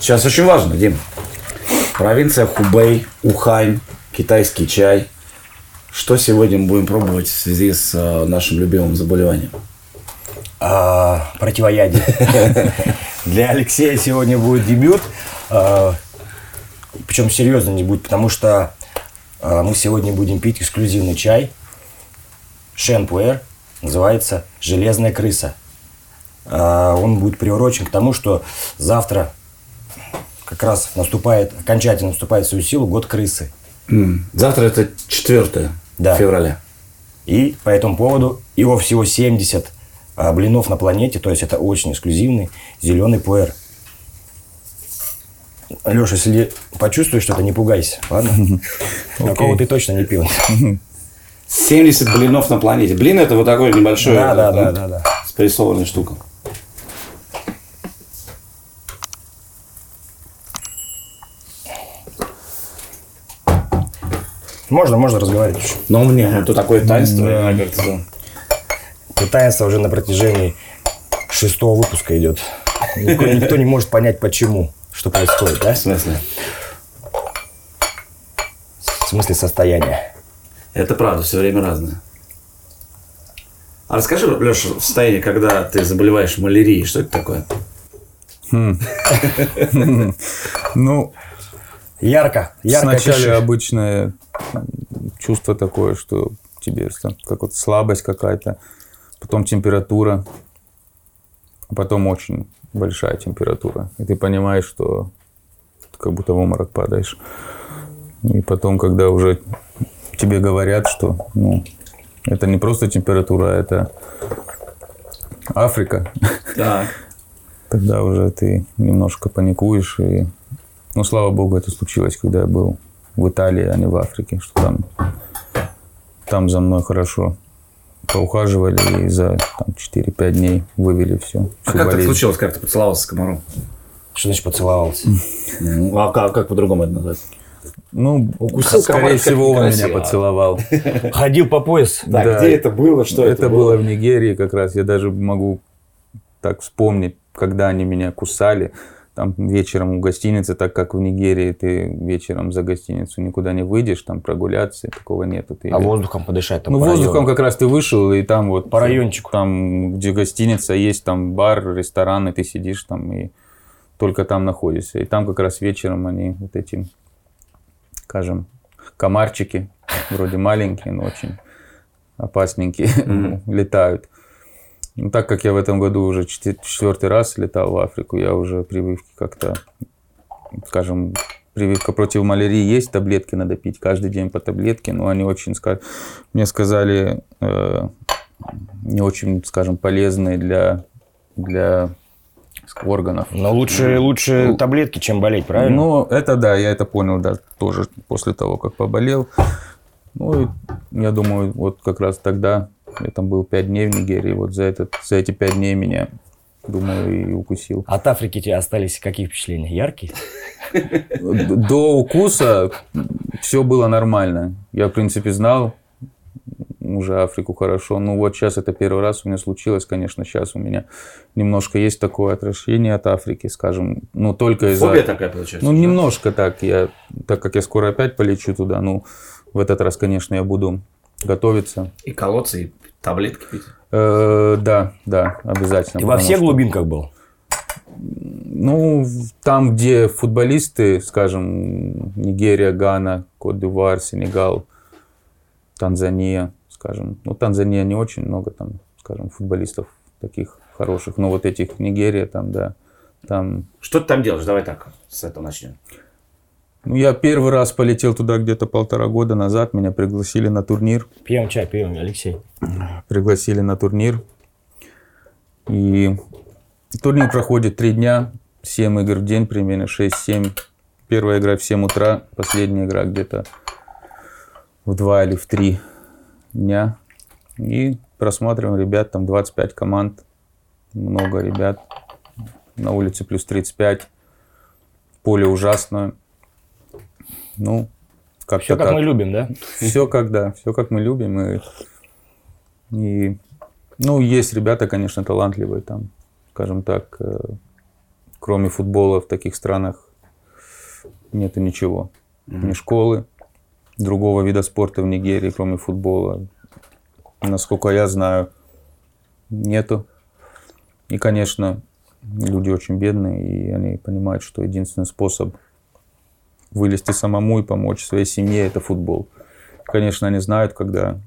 Сейчас очень важно, Дим. Провинция Хубей, Ухань, китайский чай. Что сегодня мы будем пробовать в связи с э, нашим любимым заболеванием? А, противоядие. Для Алексея сегодня будет дебют. А, причем серьезно не будет, потому что а, мы сегодня будем пить эксклюзивный чай. Шенпуэр. Называется «Железная крыса». А, он будет приурочен к тому, что завтра как раз наступает, окончательно наступает в свою силу год крысы. Завтра это 4 Да. февраля. И по этому поводу его всего 70 а, блинов на планете, то есть это очень эксклюзивный зеленый пуэр. Леша, если почувствуешь что-то, не пугайся, ладно? Такого ты точно не пил. 70 блинов на планете. Блин это вот такой небольшой. Да, да, э, да, да, да. Спрессованная штука. Можно, можно разговаривать еще. Но у меня это такое таинство. я как-то- Это таинство уже на протяжении шестого выпуска идет. Никто, никто не может понять, почему, что происходит, да? В смысле? В смысле состояния. Это правда, все время разное. А расскажи, Леша, в состоянии, когда ты заболеваешь малярией, что это такое? Ну, Ярко, ярко Вначале пиши. обычное чувство такое, что тебе как вот слабость какая-то, потом температура, а потом очень большая температура. И ты понимаешь, что ты как будто в обморок падаешь. И потом, когда уже тебе говорят, что ну, это не просто температура, а это Африка, Так. тогда уже ты немножко паникуешь. И... Ну, слава богу, это случилось, когда я был в Италии, а не в Африке, что там, там за мной хорошо поухаживали и за там, 4-5 дней вывели все. А как так случилось, как ты поцеловался с комаром? Что значит поцеловался? Ну, а как, как по-другому это назвать? Ну, Укусил скорее комар, всего, он меня поцеловал. Ходил по пояс. Да, Да. где это было, что это, Это было в Нигерии как раз. Я даже могу так вспомнить, когда они меня кусали. Там вечером в гостинице, так как в Нигерии ты вечером за гостиницу никуда не выйдешь, там прогуляться, такого нету. Ты А воздухом подышать там Ну, по воздухом району. как раз ты вышел, и там вот... По райончику. Там, где гостиница есть, там бар, ресторан, и ты сидишь там и только там находишься. И там как раз вечером они вот эти, скажем, комарчики, вроде маленькие, но очень опасненькие, летают. Ну, так как я в этом году уже четвертый раз летал в Африку, я уже привык как-то, скажем, прививка против малярии есть, таблетки надо пить каждый день по таблетке, но они очень, мне сказали, э, не очень, скажем, полезные для, для органов. Но лучше, лучше таблетки, чем болеть, правильно? Ну, это да, я это понял, да, тоже после того, как поболел. Ну, я думаю, вот как раз тогда, я там был пять дней в Нигерии, вот за, этот, за эти пять дней меня, думаю, и укусил. От Африки тебе остались какие впечатления? Яркие? До укуса все было нормально. Я, в принципе, знал уже Африку хорошо. Ну вот сейчас это первый раз у меня случилось, конечно, сейчас у меня немножко есть такое отвращение от Африки, скажем, ну только из-за... Фобия такая получается. Ну, да? немножко так. Я, так как я скоро опять полечу туда, ну, в этот раз, конечно, я буду готовиться. И колоться, и таблетки пить. Э, да, да, обязательно. Ты во всех что- глубинках был? Ну, там, где футболисты, скажем, Нигерия, Гана, Кот-д'Ивуар, Сенегал, Танзания, скажем. Ну, Танзания не очень много там, скажем, футболистов таких хороших. Но вот этих Нигерия там, да, там Что ты там делаешь? Давай так, с этого начнем. Ну, я первый раз полетел туда где-то полтора года назад. Меня пригласили на турнир. Пьем чай, пьем, Алексей. Пригласили на турнир. И турнир проходит три дня. 7 игр в день, примерно 6-7. Первая игра в 7 утра, последняя игра где-то в 2 или в 3 дня. И просматриваем ребят, там 25 команд, много ребят. На улице плюс 35, поле ужасное. Ну, как-то Все как так. мы любим, да? Все как, да, все как мы любим. И, и, ну, есть ребята, конечно, талантливые там, скажем так, э, кроме футбола в таких странах нету ничего. Ни школы, другого вида спорта в Нигерии, кроме футбола. Насколько я знаю, нету. И, конечно, люди очень бедные, и они понимают, что единственный способ вылезти самому и помочь своей семье – это футбол. Конечно, они знают, когда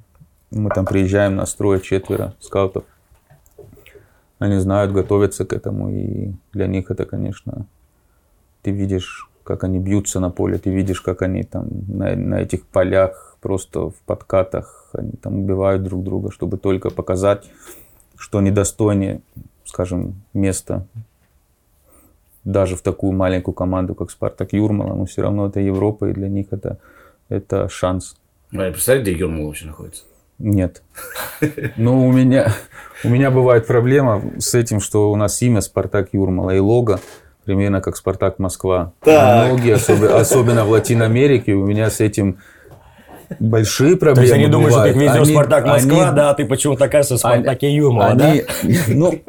мы там приезжаем на строй четверо скаутов, они знают, готовятся к этому, и для них это, конечно, ты видишь, как они бьются на поле, ты видишь, как они там на, на этих полях, просто в подкатах, они там убивают друг друга, чтобы только показать, что они достойны, скажем, места даже в такую маленькую команду, как Спартак Юрмала, но все равно это Европа, и для них это, это шанс. Ну, а представляете, где Юрмала вообще находится? Нет. Но у меня, у меня бывает проблема с этим, что у нас имя Спартак Юрмала и лого примерно как Спартак Москва. Так. Многие, особенно, особенно в Латиной Америке, у меня с этим большие То проблемы есть они думают, что ты бывают. везешь Они- Спартак Москва, они- да, а ты почему-то оказывается в Спартаке Юрмала, да? они, ну,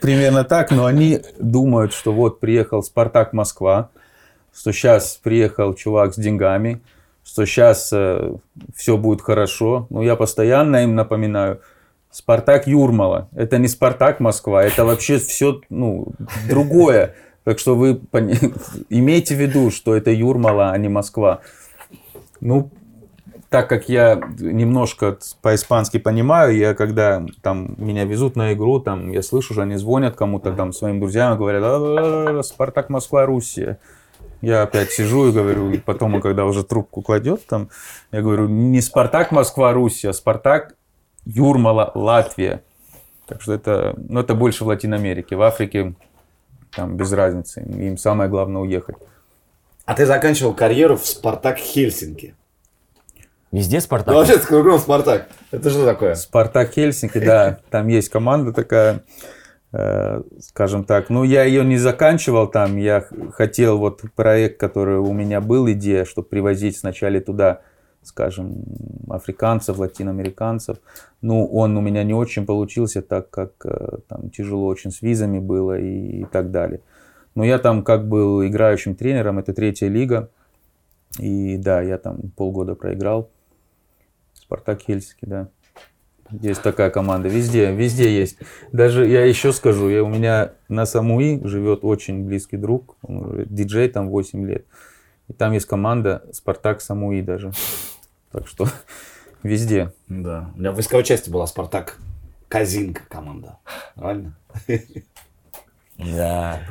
примерно так, но они думают, что вот приехал Спартак Москва, что сейчас приехал чувак с деньгами, что сейчас все будет хорошо. Но я постоянно им напоминаю, Спартак Юрмала, это не Спартак Москва, это вообще все ну, другое. Так что вы пони- имейте в виду, что это Юрмала, а не Москва. Ну, так как я немножко по-испански понимаю, я когда там меня везут на игру, там я слышу, что они звонят кому-то там своим друзьям и говорят, «А-а-а, Спартак Москва, Руссия. Я опять сижу и говорю, и потом, когда уже трубку кладет, там, я говорю, не Спартак Москва, Руссия, а Спартак Юрмала, Латвия. Так что это, ну, это больше в Латиной Америке. В Африке там без разницы. Им самое главное уехать. А ты заканчивал карьеру в Спартак Хельсинки. Везде Ну, Спартак. вообще, кругом Спартак. Это что такое? Спартак Хельсинки, да, там есть команда такая, э, скажем так. Ну, я ее не заканчивал там, я хотел вот проект, который у меня был, идея, чтобы привозить сначала туда, скажем, африканцев, латиноамериканцев. Ну, он у меня не очень получился, так как э, там тяжело очень с визами было и, и так далее. Но я там как был играющим тренером, это третья лига. И да, я там полгода проиграл. Спартак Хельсинки, да. Есть такая команда. Везде, везде есть. Даже я еще скажу, я, у меня на Самуи живет очень близкий друг, он уже диджей там 8 лет. И там есть команда Спартак Самуи даже. Так что везде. Да. У меня в войсковой части была Спартак Казинка команда. Правильно? Да.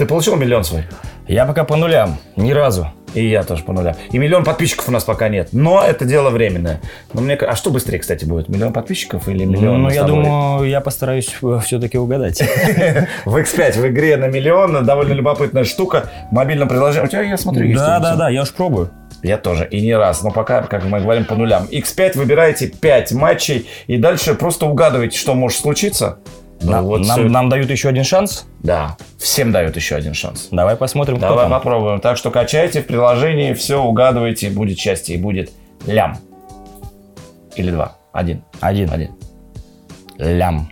Ты получил миллион свой? Я пока по нулям, ни разу. И я тоже по нулям. И миллион подписчиков у нас пока нет. Но это дело временное. Но мне... А что быстрее, кстати, будет? Миллион подписчиков или миллион? Ну, я тобой? думаю, я постараюсь все-таки угадать. В X5 в игре на миллион довольно любопытная штука. Мобильном приложении. У тебя, я смотрю, есть. Да, да, да, я уж пробую. Я тоже. И не раз. Но пока, как мы говорим, по нулям. X5 выбираете 5 матчей. И дальше просто угадываете, что может случиться. Ну, Нам, вот нам- всё- нам дают еще один шанс. Да. Всем дают еще один шанс. Давай посмотрим, кто Давай там. попробуем. Так что качайте в приложении, все угадывайте, будет счастье и будет лям. Или два. Один. Один. Один. Лям.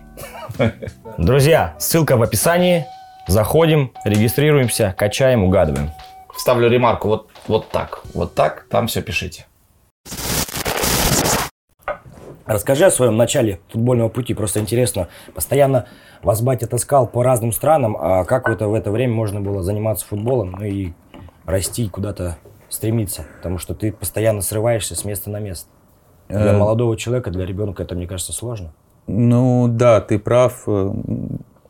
Друзья, ссылка в описании. Заходим, регистрируемся, качаем, угадываем. Вставлю ремарку вот, вот так. Вот так, там все пишите. Расскажи о своем начале футбольного пути. Просто интересно. Постоянно вас батя таскал по разным странам. А как вот в это время можно было заниматься футболом ну и расти, куда-то стремиться? Потому что ты постоянно срываешься с места на место. Для Э, молодого человека, для ребенка это, мне кажется, сложно. Ну да, ты прав. э,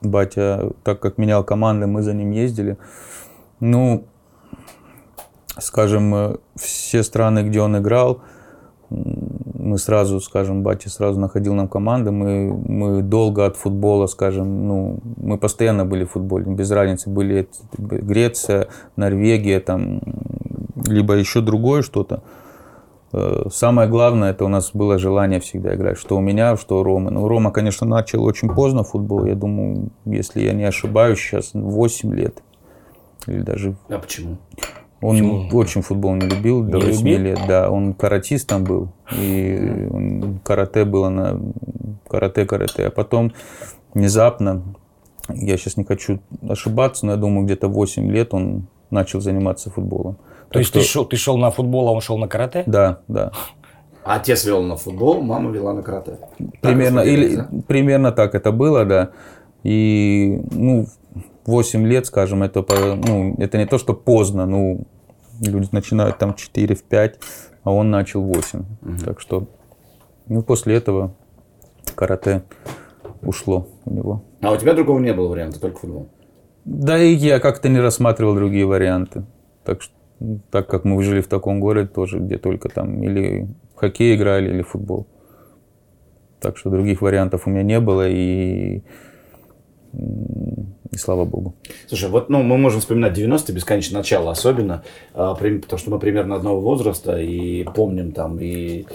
Батя, так как менял команды, мы за ним ездили. Ну, скажем, э, все страны, где он играл, мы сразу, скажем, батя сразу находил нам команды. Мы, мы долго от футбола, скажем, ну, мы постоянно были в футболе, без разницы, были это Греция, Норвегия, там, либо еще другое что-то. Э, Самое главное, это у нас было желание всегда играть. Что у меня, что у Ромы. Ну, Рома, конечно, начал очень поздно футбол. Я думаю, если я не ошибаюсь, сейчас 8 лет. Или даже... А почему? Он очень футбол не любил, до Не 8 любил? лет. Да, он каратистом был. И он- карате было на... Карате-карате. А потом внезапно я сейчас не хочу ошибаться, но я думаю, где-то 8 лет он начал заниматься футболом. То Так есть ты что- шел, ты шел на футбол, а он шел на карате? Да, да. Отец вел на футбол, мама вела на карате. Так Примерно, распределились, или, да? примерно так это было, да. И, ну, 8 лет, скажем, это, ну, это не то, что поздно, ну, люди начинают там 4 в 5, а он начал 8. Так что, ну, после этого карате ушло у него. А у тебя другого не было варианта, только футбол. Да и я как-то не рассматривал другие варианты. Так что, м, так как мы жили в таком городе тоже, где только там или в хоккей играли, или в футбол. Так что других вариантов у меня не было, и, и слава богу. Слушай, вот ну, мы можем вспоминать 90-е, бесконечно начало особенно, а, при- потому что мы примерно одного возраста и помним там и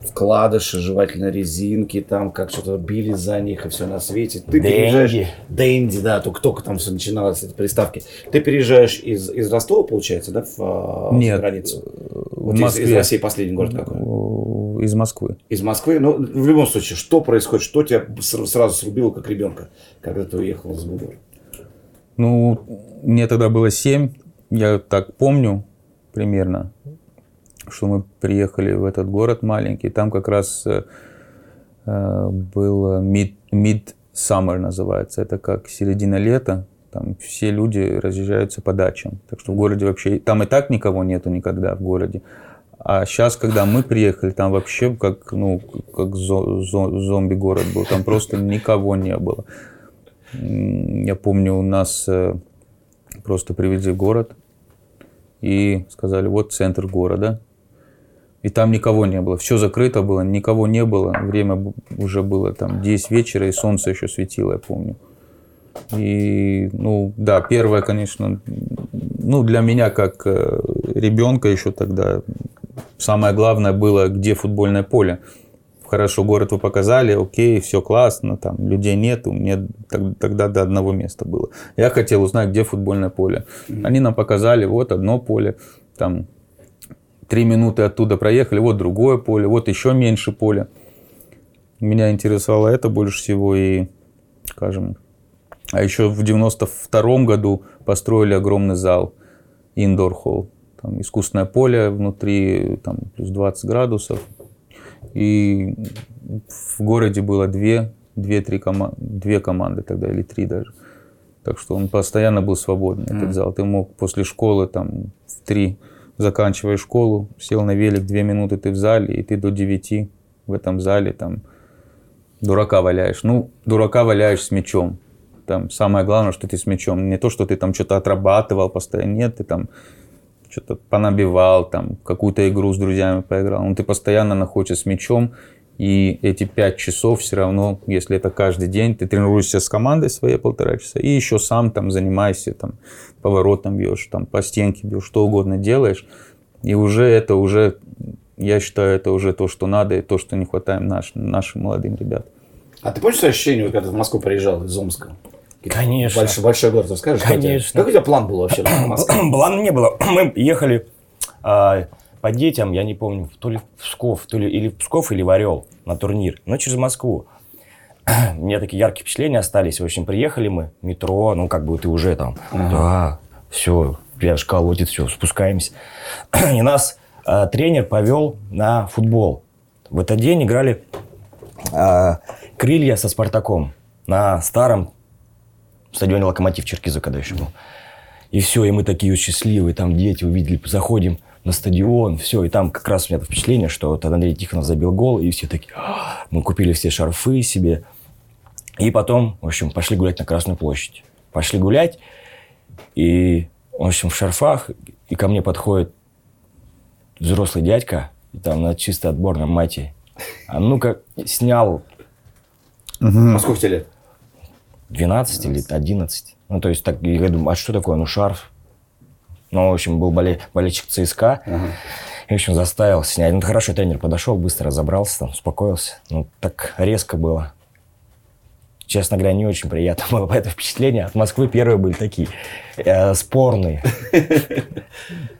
вкладыши, жевательные резинки, там как что-то били за них и все на свете. Ты Дэнди. переезжаешь... Дэнди, да, только-только там все начиналось, эти приставки. Ты переезжаешь из, из Ростова, получается, да, в, а, Нет, границу? В Вот из- из, Москве. России последний город какой? О, Из Москвы. Из Москвы. Ну, в любом случае, что происходит? Что тебя ср- сразу срубило как ребенка, когда ты уехал из Бугора? Ну, мне тогда было 7, я так помню примерно, что мы приехали в этот город маленький, там как раз э, было mid, mid-summer называется, это как середина лета, там все люди разъезжаются по дачам, так что в городе вообще, там и так никого нету никогда в городе, а сейчас, когда мы приехали, там вообще как, ну, как зо- зо- зомби-город был, там просто никого не было. Я помню, у нас э, просто привезли в город и сказали, вот центр города. И там никого не было. Все закрыто было, никого не было. Время уже было там 10 вечера, и солнце еще светило, я помню. И, ну, да, первое, конечно, ну, для меня, как э, ребенка еще тогда, самое главное было, где футбольное поле. Хорошо, город вы показали, окей, все классно, там людей нету, мне тог- тогда до одного места было. Я хотел узнать, где футбольное поле. Они нам показали, вот одно поле, там три минуты оттуда проехали, вот другое поле, вот еще меньше поле. Меня интересовало это больше всего и, скажем, а еще в 92 году построили огромный зал, indoor hall. Там искусственное поле внутри, там плюс 20 градусов. И в городе было две, две-три кома- две команды тогда, или три даже. Так что он постоянно был свободный, этот зал. Ты мог после школы, там, в три, заканчивая школу, сел на велик, две минуты ты в зале, и ты до девяти в этом зале, там, дурака валяешь. Ну, дурака валяешь с мячом. Там самое главное, что ты с мячом. Не то, что ты там что-то отрабатывал постоянно. Нет, ты там что-то понабивал, там какую-то игру с друзьями поиграл. Но ты постоянно находишься с мячом. И эти пять часов все равно, если это каждый день, ты тренируешься с командой своей полтора часа, и еще сам там занимаешься, там, поворотом бьешь, там, по стенке бьешь, что угодно делаешь. И уже это уже, я считаю, это уже то, что надо, и то, что не хватает наш, нашим молодым ребятам. А ты помнишь ощущение, когда ты в Москву приезжал из Омска? Конечно. Большой, большой город, расскажешь? Конечно. Как у тебя план был вообще? Плана не было. Мы ехали а, по детям, я не помню, то ли в Псков, то ли или в Псков, или в Орел на турнир, но через Москву. У меня такие яркие впечатления остались. В общем, приехали мы, метро, ну, как бы ты уже там, да, все, пляж колотит, все, спускаемся. И нас а, тренер повел на футбол. В этот день играли а, крылья со Спартаком на старом стадионе Локомотив Черкиза, когда еще был. И все, и мы такие счастливые, там дети увидели, заходим на стадион, все, и там как раз у меня впечатление, что вот Андрей Тихонов забил гол, и все такие, «А!» мы купили все шарфы себе, и потом, в общем, пошли гулять на Красную площадь. Пошли гулять, и, в общем, в шарфах, и ко мне подходит взрослый дядька, и там на чисто отборном мате, а ну-ка, снял А сколько тебе лет? 12 или 11. Ну, то есть, так, я думаю, а что такое? Ну, шарф. Ну, в общем, был боле- болельщик ЦСКА. И, в общем, заставил снять. Ну, хорошо, тренер подошел, быстро разобрался, там, успокоился. Ну, так резко было. Честно говоря, не очень приятно было по это впечатление. От Москвы первые были такие э, спорные.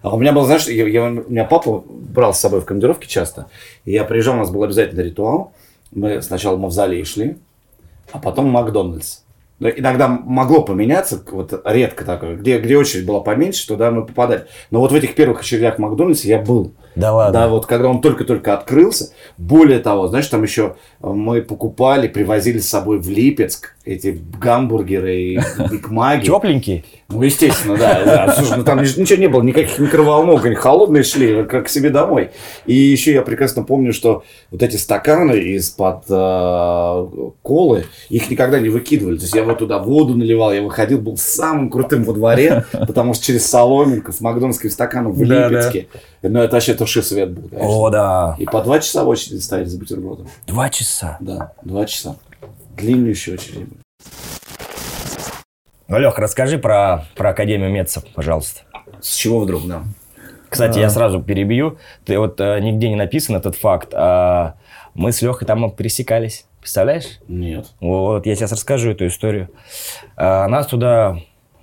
А у меня был, знаешь, я, я- у меня папа брал с собой в командировки часто. И я приезжал, у нас был обязательно ритуал. Мы сначала в мавзолей шли, а потом Макдональдс. Но иногда могло поменяться, вот редко такое, где, где очередь была поменьше, туда мы попадали. Но вот в этих первых очередях в Макдональдсе я был. Да ладно? Да, вот когда он только-только открылся. Более того, знаешь, там еще э, мы покупали, привозили с собой в Липецк эти гамбургеры и бигмаги. Тепленький? Ну, естественно, да. да. Слушай, ну там ни- ничего не было, никаких микроволновок, они холодные шли, как к себе домой. И еще я прекрасно помню, что вот эти стаканы из-под э, колы, их никогда не выкидывали. То есть я вот туда воду наливал, я выходил, был самым крутым во дворе, потому что через соломинку с макдональдским стаканом в Да, да. Липецке. Ну, это вообще туши свет был, конечно. О, да. И по два часа в очереди стояли за бутербродом. Два часа. Да, два часа. Длиннющие очереди были. Ну, Лех, расскажи про, про Академию Метцев, пожалуйста. С чего вдруг, да? Кстати, я сразу перебью. Ты вот э, нигде не написан этот факт. а мы с Лехой там пересекались. Представляешь? Нет. Вот, я сейчас расскажу эту историю. А, Нас туда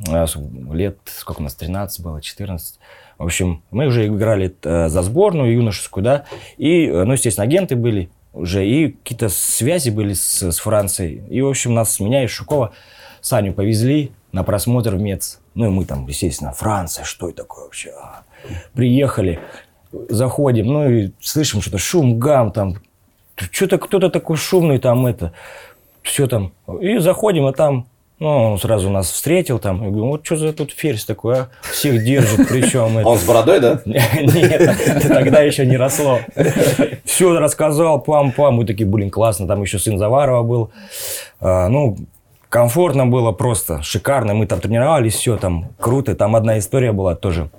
а, с- лет, сколько у нас, 13 было, 14. В общем, мы уже играли э, за сборную юношескую, да, и, э, ну, естественно, агенты были уже, и какие-то связи были с, с Францией. И, в общем, нас, меня и Шукова, Саню повезли на просмотр в Мец. Ну, и мы там, естественно, Франция, что это такое вообще? А. Приехали, заходим, ну, и слышим что-то, шум, гам, там, что-то кто-то такой шумный там это, все там. И заходим, а там, ну, он сразу нас встретил там. Я говорю, вот что за тут ферзь такой, а? Всех держит, причем он с бородой, да? Нет, тогда еще не росло. Все рассказал, пам-пам. Мы такие, блин, классно. Там еще сын Заварова был. А, Ну, комфортно было просто, шикарно. Мы там тренировались, все там круто. Там одна история была тоже.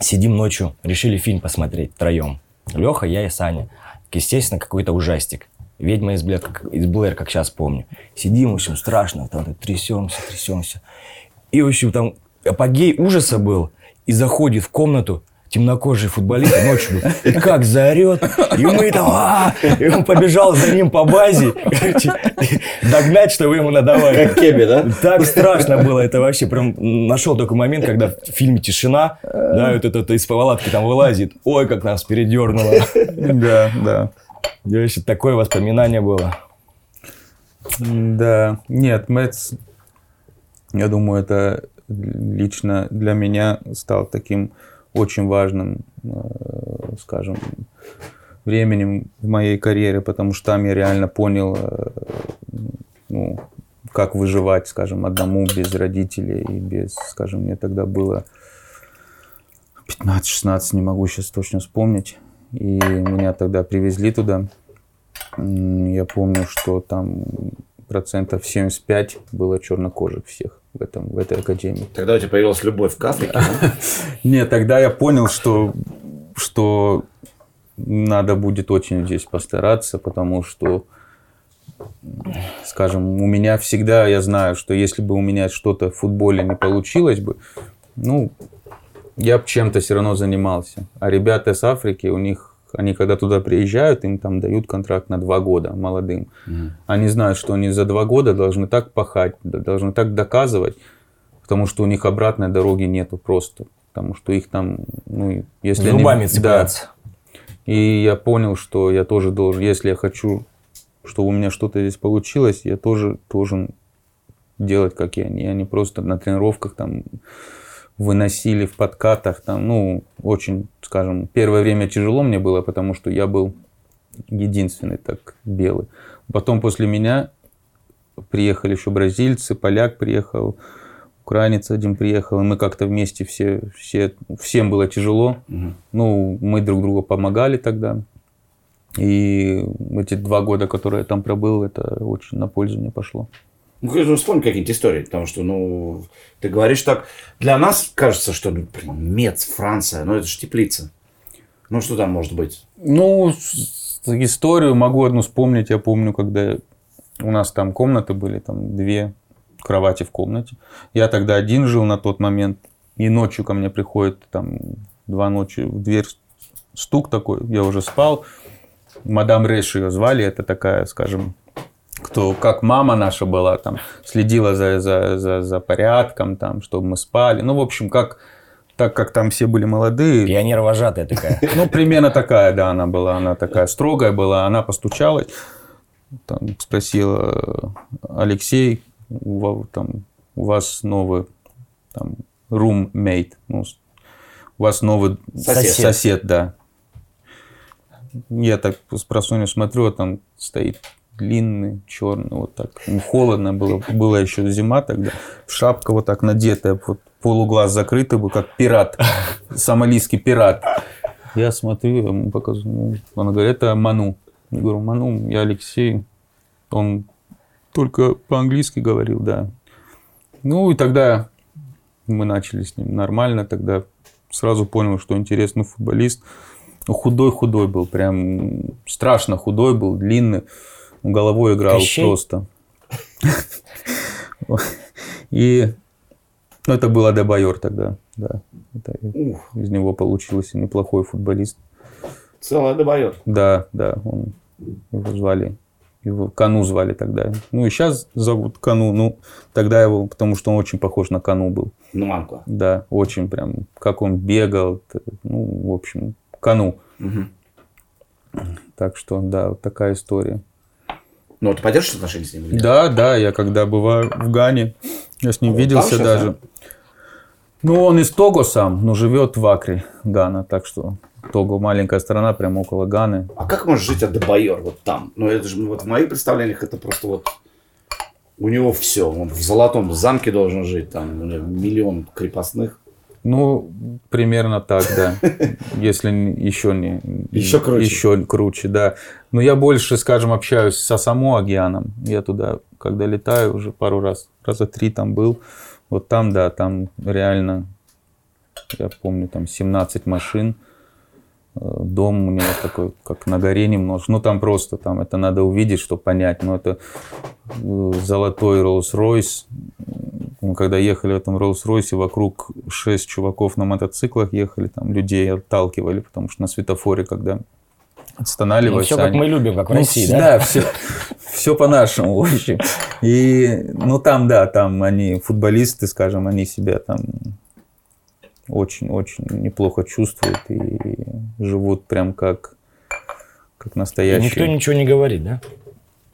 Сидим ночью, решили фильм посмотреть втроем. Леха, я и Саня. Естественно, какой-то ужастик. Ведьма из Блэр, как, из Блэр, как сейчас помню. Сидим, в общем, страшно, там трясемся, трясемся. И, в общем, там апогей ужаса был. И заходит в комнату темнокожий футболист ночью. И как заорет. И мы там... «А!» И он побежал за ним по базе. Короче, догнать, чтобы ему надавали. Как Кеби, да? Так страшно было это вообще. Прям нашел такой момент, когда в фильме «Тишина», да, вот этот из палатки там вылазит. Ой, как нас передернуло. Да, да. Вообще такое воспоминание было. Да, нет, Мэтс, я думаю, это лично для меня стал таким очень важным, э, скажем, временем в моей карьере, потому что там я реально понял, э, ну, как выживать, скажем, одному без родителей и без, скажем, мне тогда было 15-16, не могу сейчас точно вспомнить. И меня тогда привезли туда. Я помню, что там процентов 75 было чернокожих всех в, этом, в этой академии. Тогда у тебя появилась любовь к Африке? Нет, тогда я понял, что, что надо будет очень здесь постараться, потому что, скажем, у меня всегда, я знаю, что если бы у меня что-то в футболе не получилось бы, ну, я бы чем-то все равно занимался. А ребята с Африки, у них, они когда туда приезжают, им там дают контракт на два года молодым. Они знают, что они за два года должны так пахать, должны так доказывать, потому что у них обратной дороги нету просто. Потому что их там, ну, если они- Зубами Да. И я понял, что я тоже должен, если я хочу, чтобы у меня что-то здесь получилось, я тоже должен делать, как и они. Они просто на тренировках там выносили в подкатах, там, ну, очень, скажем, первое время тяжело мне было, потому что я был единственный так белый. Потом после меня приехали еще бразильцы, поляк приехал, украинец один приехал, и мы как-то вместе все, все, всем было тяжело. Ну, мы друг другу помогали тогда. И эти два года, которые я там пробыл, это очень на пользу мне пошло. Ну, вспомни какие-нибудь истории, потому что, ну, ты говоришь так, для нас кажется, что, ну, блин, Мец, Франция, ну, это же теплица. Ну, что там может быть? Ну, историю могу одну вспомнить. Я помню, когда у нас там комнаты были, там две кровати в комнате. Я тогда один жил на тот момент. И ночью ко мне приходит там два ночи в дверь стук такой. Я уже спал. Мадам Реш ее звали. Это такая, скажем, кто как мама наша была, там, следила за, за, за, за порядком, там, чтобы мы спали. Ну, в общем, как, так как там все были молодые, Пионер-вожатая такая. ну, примерно такая, да, она была. Она такая строгая была. Она постучалась, там, спросила, Алексей, у, ва- там, у вас новый там, roommate, ну, у вас новый Сосед. сосед, да. Я так с просонья смотрю, а там стоит длинный, черный, вот так. Ну, холодно было, была еще зима тогда. Шапка вот так надетая, вот полуглаз закрытый был, как пират, сомалийский пират. Я смотрю, ему показываю, ну, она говорит, это Ману. Я говорю, Ману, я Алексей. Он только по-английски говорил, да. Ну, и тогда мы начали с ним нормально, тогда сразу понял, что интересный футболист. Ну, Худой-худой был, прям страшно худой был, длинный. Головой играл Кощей? просто. И ну, это был Адебайор тогда, да. Это из него получился неплохой футболист. целая добоет. Да, да, он его звали, его Кану звали тогда. Ну и сейчас зовут Кану, ну тогда его, потому что он очень похож на Кану был. Ну, мамка. Да, очень прям, как он бегал, ну, в общем, Кану. Мгм. Так что, да, вот такая история. Ну, ты поддерживаешь отношения с ним? Да, да, я когда бываю в Гане, я с ним Он виделся даже. Ну, он из Того сам, но живет в Акре, Гана, так что Того маленькая страна, прямо около Ганы. А как может жить Адебайор вот там? Ну, это же вот в моих представлениях это просто вот... У него все. Он в золотом замке должен жить. Там у него миллион крепостных. Ну, примерно так, да. Если еще не... Еще круче. Еще круче, да. Но я больше, скажем, общаюсь со Само океаном. Я туда, когда летаю, уже пару раз, раза три там был. Вот там, да, там реально, я помню, там 17 машин. Э, Дом у него такой, как на горе немножко. Ну, там просто, там это надо увидеть, чтобы понять. Но это э, золотой Rolls-Royce. Мы когда ехали в этом Rolls-Royce, вокруг шесть чуваков на мотоциклах ехали, там людей отталкивали, потому что на светофоре, когда останавливаются, все Ну, как они- мы любим, как в ну, России, вс- да? все, все по-нашему, в общем. И, ну, там, да, там они, футболисты, скажем, они себя там очень-очень неплохо чувствуют и живут прям как, как И настоящие. Никто ничего не говорит, да?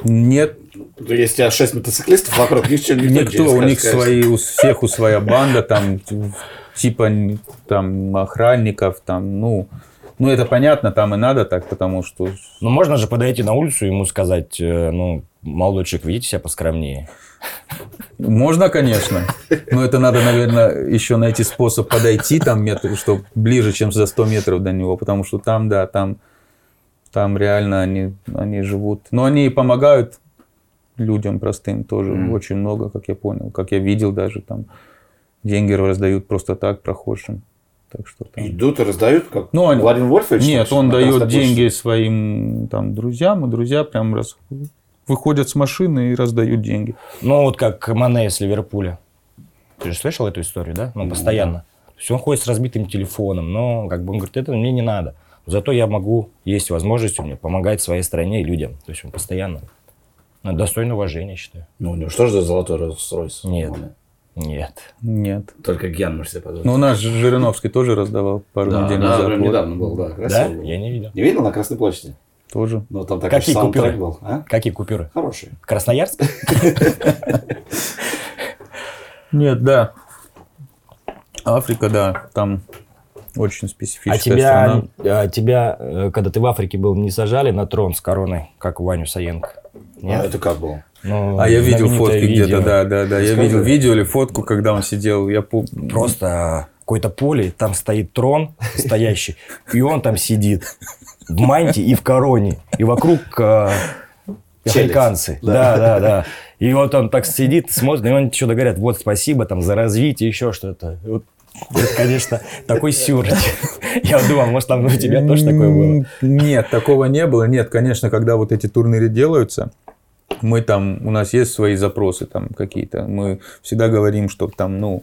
Нет, Ну, Если у тебя шесть мотоциклистов вокруг, ничего никто, никто, не у них свои, у всех у своя банда, там, типа, там, охранников, там, ну, ну, это понятно, там и надо так, потому что Ну, можно же подойти на улицу и ему сказать, э, ну, молодой человек, ведите себя поскромнее. Можно, конечно, но это надо, наверное, еще найти способ подойти там метр, чтобы ближе, чем за 100 метров до него, потому что там, да, там, там реально они, они живут. Но они и помогают людям простым тоже Мгм. очень много, как я понял, как я видел даже там. Деньги раздают просто так прохожим. Так что там... Идут и раздают, как Ну, они- Владимир Вольфович? Нет, он дает деньги своим там друзьям, и друзья прям раз выходят с машины и раздают деньги. Ну, вот как Мане с Ливерпуля. Ты же слышал эту историю, да? Ну, постоянно. То есть он ходит с разбитым телефоном, но как бы он говорит, это мне не надо. Зато я могу, есть возможность у меня помогать своей стране и людям. То есть он постоянно. Достойно уважения, считаю. Ну, у него что же за золотой Rolls-Royce? Нет. Нет. Нет. Только Гьян может себе позволить. Ну, у нас Жириновский тоже раздавал пару да, недель да, назад. Вот. недавно был, да, красиво Да? было. Я не видел. Не видел на Красной площади? Тоже. Ну, там такой Какие купюры? был. А? Какие купюры? Хорошие. Красноярск? Нет, да. Африка, да, там очень А специфическая тебя, страна. а тебя, э, когда ты в Африке был, не сажали на трон с короной, как Ваню Саенко? А Нет? это как было? Ну, А я видел фотки видео. где-то, да, да, да. Я видел видео или фотку, когда он сидел. Я Просто какое-то поле, там стоит трон стоящий, и он там сидит в мантии и в короне, и вокруг э, африканцы. Да, да, да. И вот он так сидит, смотрит, и он что-то говорят, вот спасибо там за развитие, еще что-то. Вот это, конечно, такой сюр. Я думал, может, там у тебя тоже такое было. Нет, такого не было. Нет, конечно, когда вот эти турниры делаются, мы там, у нас есть свои запросы там какие-то. Мы всегда говорим, что там, ну,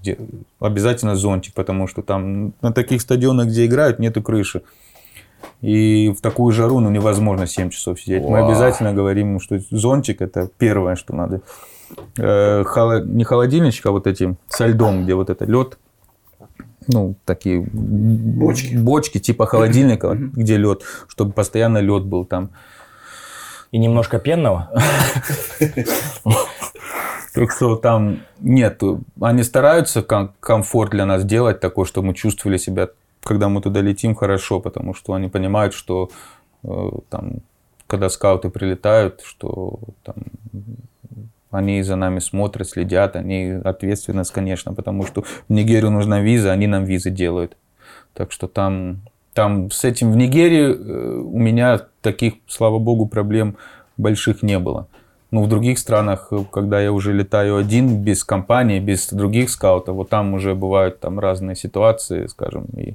где- обязательно зонтик, потому что там на таких стадионах, где играют, нету крыши. И в такую жару ну, невозможно 7 часов сидеть. Мы обязательно говорим, что зонтик это первое, что надо. Э, Не холодильничек, а вот эти со льдом, где вот это лед. Ну, такие Бочки. бочки типа холодильника, где лед, чтобы постоянно лед был там. И немножко пенного. Так что там нет, они стараются ком- комфорт для нас делать такой, чтобы мы чувствовали себя, когда мы туда летим, хорошо, потому что они понимают, что э, там, когда скауты прилетают, что там они за нами смотрят, следят, они ответственность, конечно, потому что в Нигерию нужна виза, они нам визы делают. Так что там, там с этим в Нигерии э, у меня таких, слава богу, проблем больших не было. Но в других странах, э, когда я уже летаю один, без компании, без других скаутов, вот там уже бывают там разные ситуации, скажем, и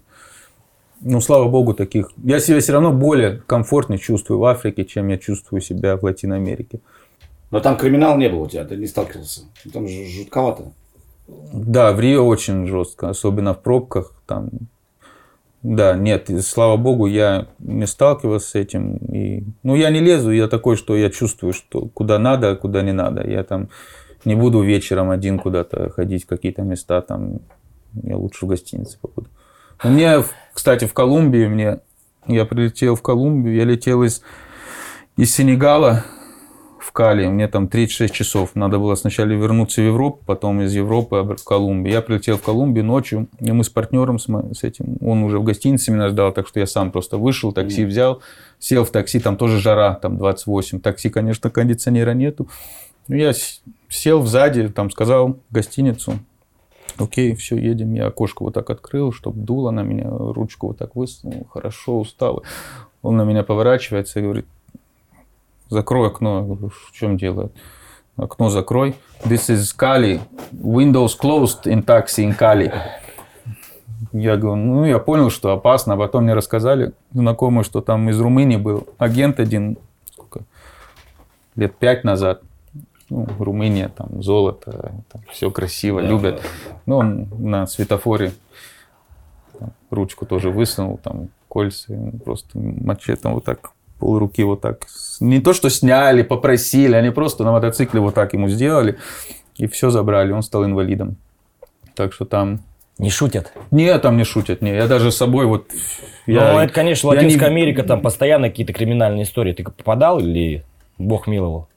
ну, слава богу, таких. Я себя все равно более комфортно чувствую в Африке, чем я чувствую себя в Латиной Америке. Но там криминал не был у тебя, ты не сталкивался. Там же жутковато. Да, в Рио очень жестко, особенно в пробках. Там, да, нет, слава богу, я не сталкивался с этим. И, ну, я не лезу, я такой, что я чувствую, что куда надо, а куда не надо. Я там не буду вечером один куда-то ходить какие-то места, там, я лучше в гостинице побуду. У меня, кстати, в Колумбии, мне, я прилетел в Колумбию, я летел из, из Сенегала в Кали, мне там 36 часов. Надо было сначала вернуться в Европу, потом из Европы в Колумбию. Я прилетел в Колумбию ночью, и мы с партнером, с, с этим, он уже в гостинице меня ждал, так что я сам просто вышел, такси взял, сел в такси, там тоже жара, там 28. Такси, конечно, кондиционера нету. Ну, я сел сзади, там сказал гостиницу, окей, все, едем. Я окошко вот так открыл, чтобы дуло на меня, ручку вот так высунул, хорошо, устал. Он на меня поворачивается и говорит, закрой окно. Я говорю, в чем дело? Окно закрой. This is Cali. Windows closed in taxi in Cali. Я говорю, ну, я понял, что опасно. А потом мне рассказали знакомые, что там из Румынии был агент один, сколько, лет пять назад. Ну, Румыния, там золото, все красиво, любят. Ну, он на светофоре там, ручку тоже высунул, там кольца, просто мачетом вот так пол руки вот так. Не то, что сняли, попросили, они просто на мотоцикле вот так ему сделали, и все забрали, он стал инвалидом. Так что там... Не шутят. Не, там не шутят, не. Я даже с собой вот... Я, ну, это, конечно, я не- Латинская Америка, там постоянно какие-то криминальные истории. Ты попадал или бог миловал?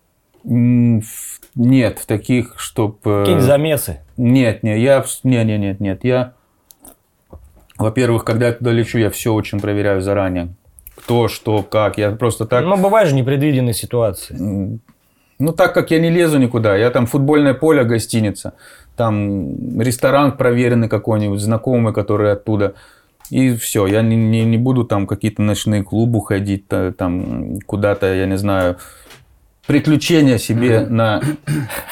Нет, таких, чтоб... э, Какие-нибудь замесы? Нет, не, я... вс- Не, не, нет, нет, я... Во-первых, когда я туда лечу, я все очень проверяю заранее. Кто, что, как. Я просто так... Ну, бывают же непредвиденные ситуации. Ну, так как я не лезу никуда, я там футбольное поле, гостиница, там ресторан проверенный какой-нибудь, знакомый, который оттуда. И все, я не, не, не буду там какие-то ночные клубы ходить, та- там куда-то, я не знаю, приключения себе на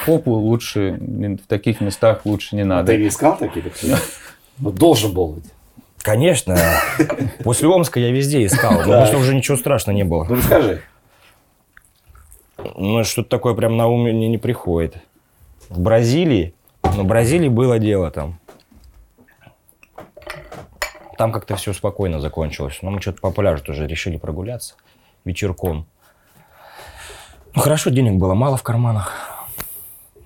попу лучше, в таких местах лучше не А надо. ты не искал такие? так? Ну, должен был быть. Конечно. После Омска я везде искал. Но после уже ничего страшного не было. Ну, расскажи. Ну, что-то такое прям на ум мне не приходит. В Бразилии, ну, в Бразилии было дело там. Там как-то все спокойно закончилось. Но мы что-то по пляжу тоже решили прогуляться вечерком. Ну, хорошо, денег было мало в карманах.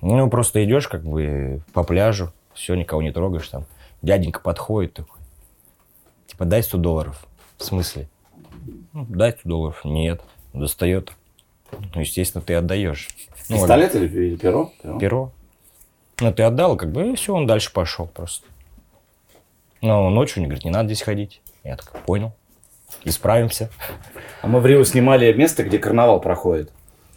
Ну, просто идешь как бы по пляжу, все, никого не трогаешь там. Дяденька подходит такой. Типа, дай 100 долларов. В смысле? Ну, дай 100 долларов. Нет. Достает. Ну, естественно, ты отдаешь. Ну, Пистолет или, или перо? Перо. перо. Ну, ты отдал, как бы, и все, он дальше пошел просто. Но ночью, он говорит, не надо здесь ходить. Я так, понял. Исправимся. А мы в Рио снимали место, где карнавал проходит.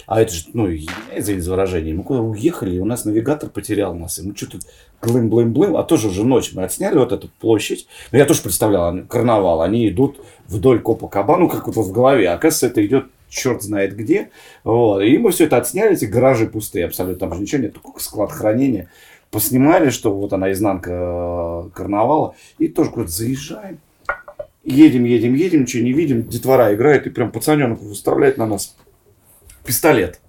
А это же, ну, извините за выражение, мы куда уехали, и у нас навигатор потерял нас. И мы что-то глым-блым-блым, а тоже уже ночь. Мы отсняли вот эту площадь. Ну, я тоже представлял, карнавал. Они идут вдоль Копакабану, как вот в голове. А оказывается, это идет черт знает где. Вот. И мы все это отсняли, эти гаражи пустые абсолютно. Там же ничего нет, только склад хранения. Поснимали, что вот она изнанка э, карнавала. И тоже куда-то заезжаем. Едем, едем, едем, ничего не видим. Детвора играет, и прям пацаненок выставляет на нас пистолет.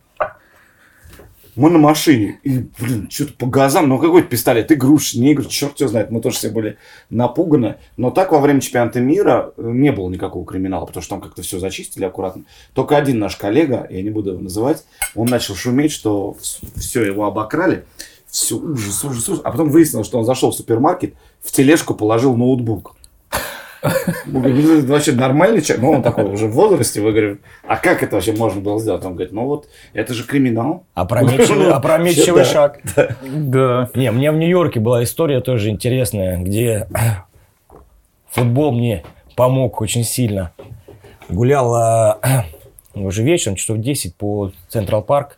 Мы на машине. И, блин, что-то по газам. Ну, какой-то пистолет. Игрушечный, не игрушечный. Черт его знает. Мы тоже все были напуганы. Но так во время чемпионата мира э, не было никакого криминала. Потому что там как-то все зачистили аккуратно. Только один наш коллега, я не буду его называть, он начал шуметь, что все, его обокрали. Все, ужас, ужас, ужас. А потом выяснилось, что он зашел в супермаркет, в тележку положил ноутбук. «Ну, это вообще нормальный человек, ну он такой уже в возрасте, вы говорим, а как это вообще можно было сделать? Он говорит, ну вот, это же криминал. Опрометчивый, опрометчивый шаг. Да. Не, мне в Нью-Йорке была история тоже интересная, где футбол мне помог очень сильно. Гулял а, уже вечером, часов 10 по Central Park.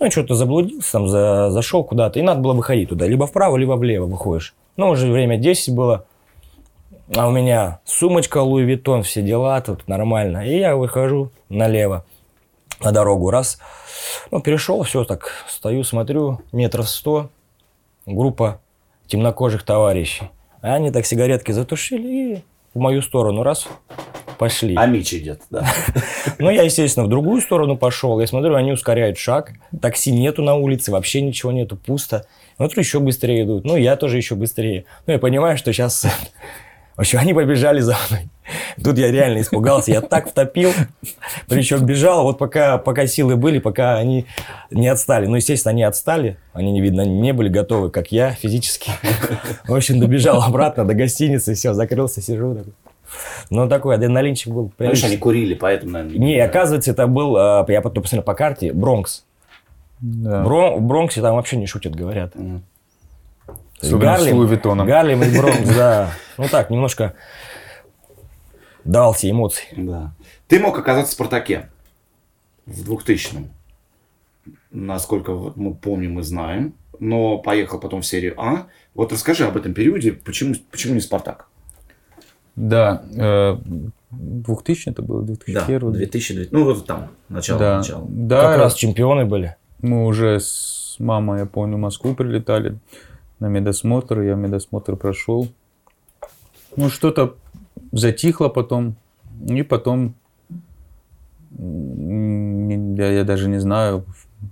Ну, что-то заблудился, там за- зашел куда-то, и надо было выходить туда. Либо вправо, либо влево выходишь. Ну, уже время 10 было. А у меня сумочка Louis Vuitton, все дела, тут нормально. И я выхожу налево на дорогу. Раз, ну, перешел, все так, стою, смотрю, метров сто, группа темнокожих товарищей. А они так сигаретки затушили и в мою сторону раз пошли. А Мич идет, да. Ну, я, естественно, в другую сторону пошел. Я смотрю, они ускоряют шаг. Такси нету на улице, вообще ничего нету, пусто. Смотрю, еще быстрее идут. Ну, я тоже еще быстрее. Ну, я понимаю, что сейчас... В общем, они побежали за мной. Тут я реально испугался. Я так втопил. Причем бежал, вот пока, пока силы были, пока они не отстали. Ну, естественно, они отстали. Они, не видно, не были готовы, как я, физически. В общем, добежал обратно до гостиницы, все, закрылся, сижу. такой. Ну, такой адреналинчик был. Приличный. они курили, поэтому, наверное... Не, оказывается, это был, э, я потом посмотрел по карте, Бронкс. да. Бро- в Бронксе там вообще не шутят, говорят. Мгм. С Виттоном. Гарлем и Бронкс, да. Ну так, немножко давал все эмоции. Да. Ты мог оказаться в «Спартаке» в 2000-м. Насколько мы помним и знаем. Но поехал потом в серию А. Вот расскажи об этом периоде. Почему, почему не «Спартак»? Да. э, 2000 это было, 2001 2000, ну вот там, начало, Да, начало. да Как раз чемпионы были. мы уже с мамой, я помню, в Москву прилетали на медосмотр, я медосмотр прошел. Ну, что-то затихло потом, и потом, я, я даже не знаю,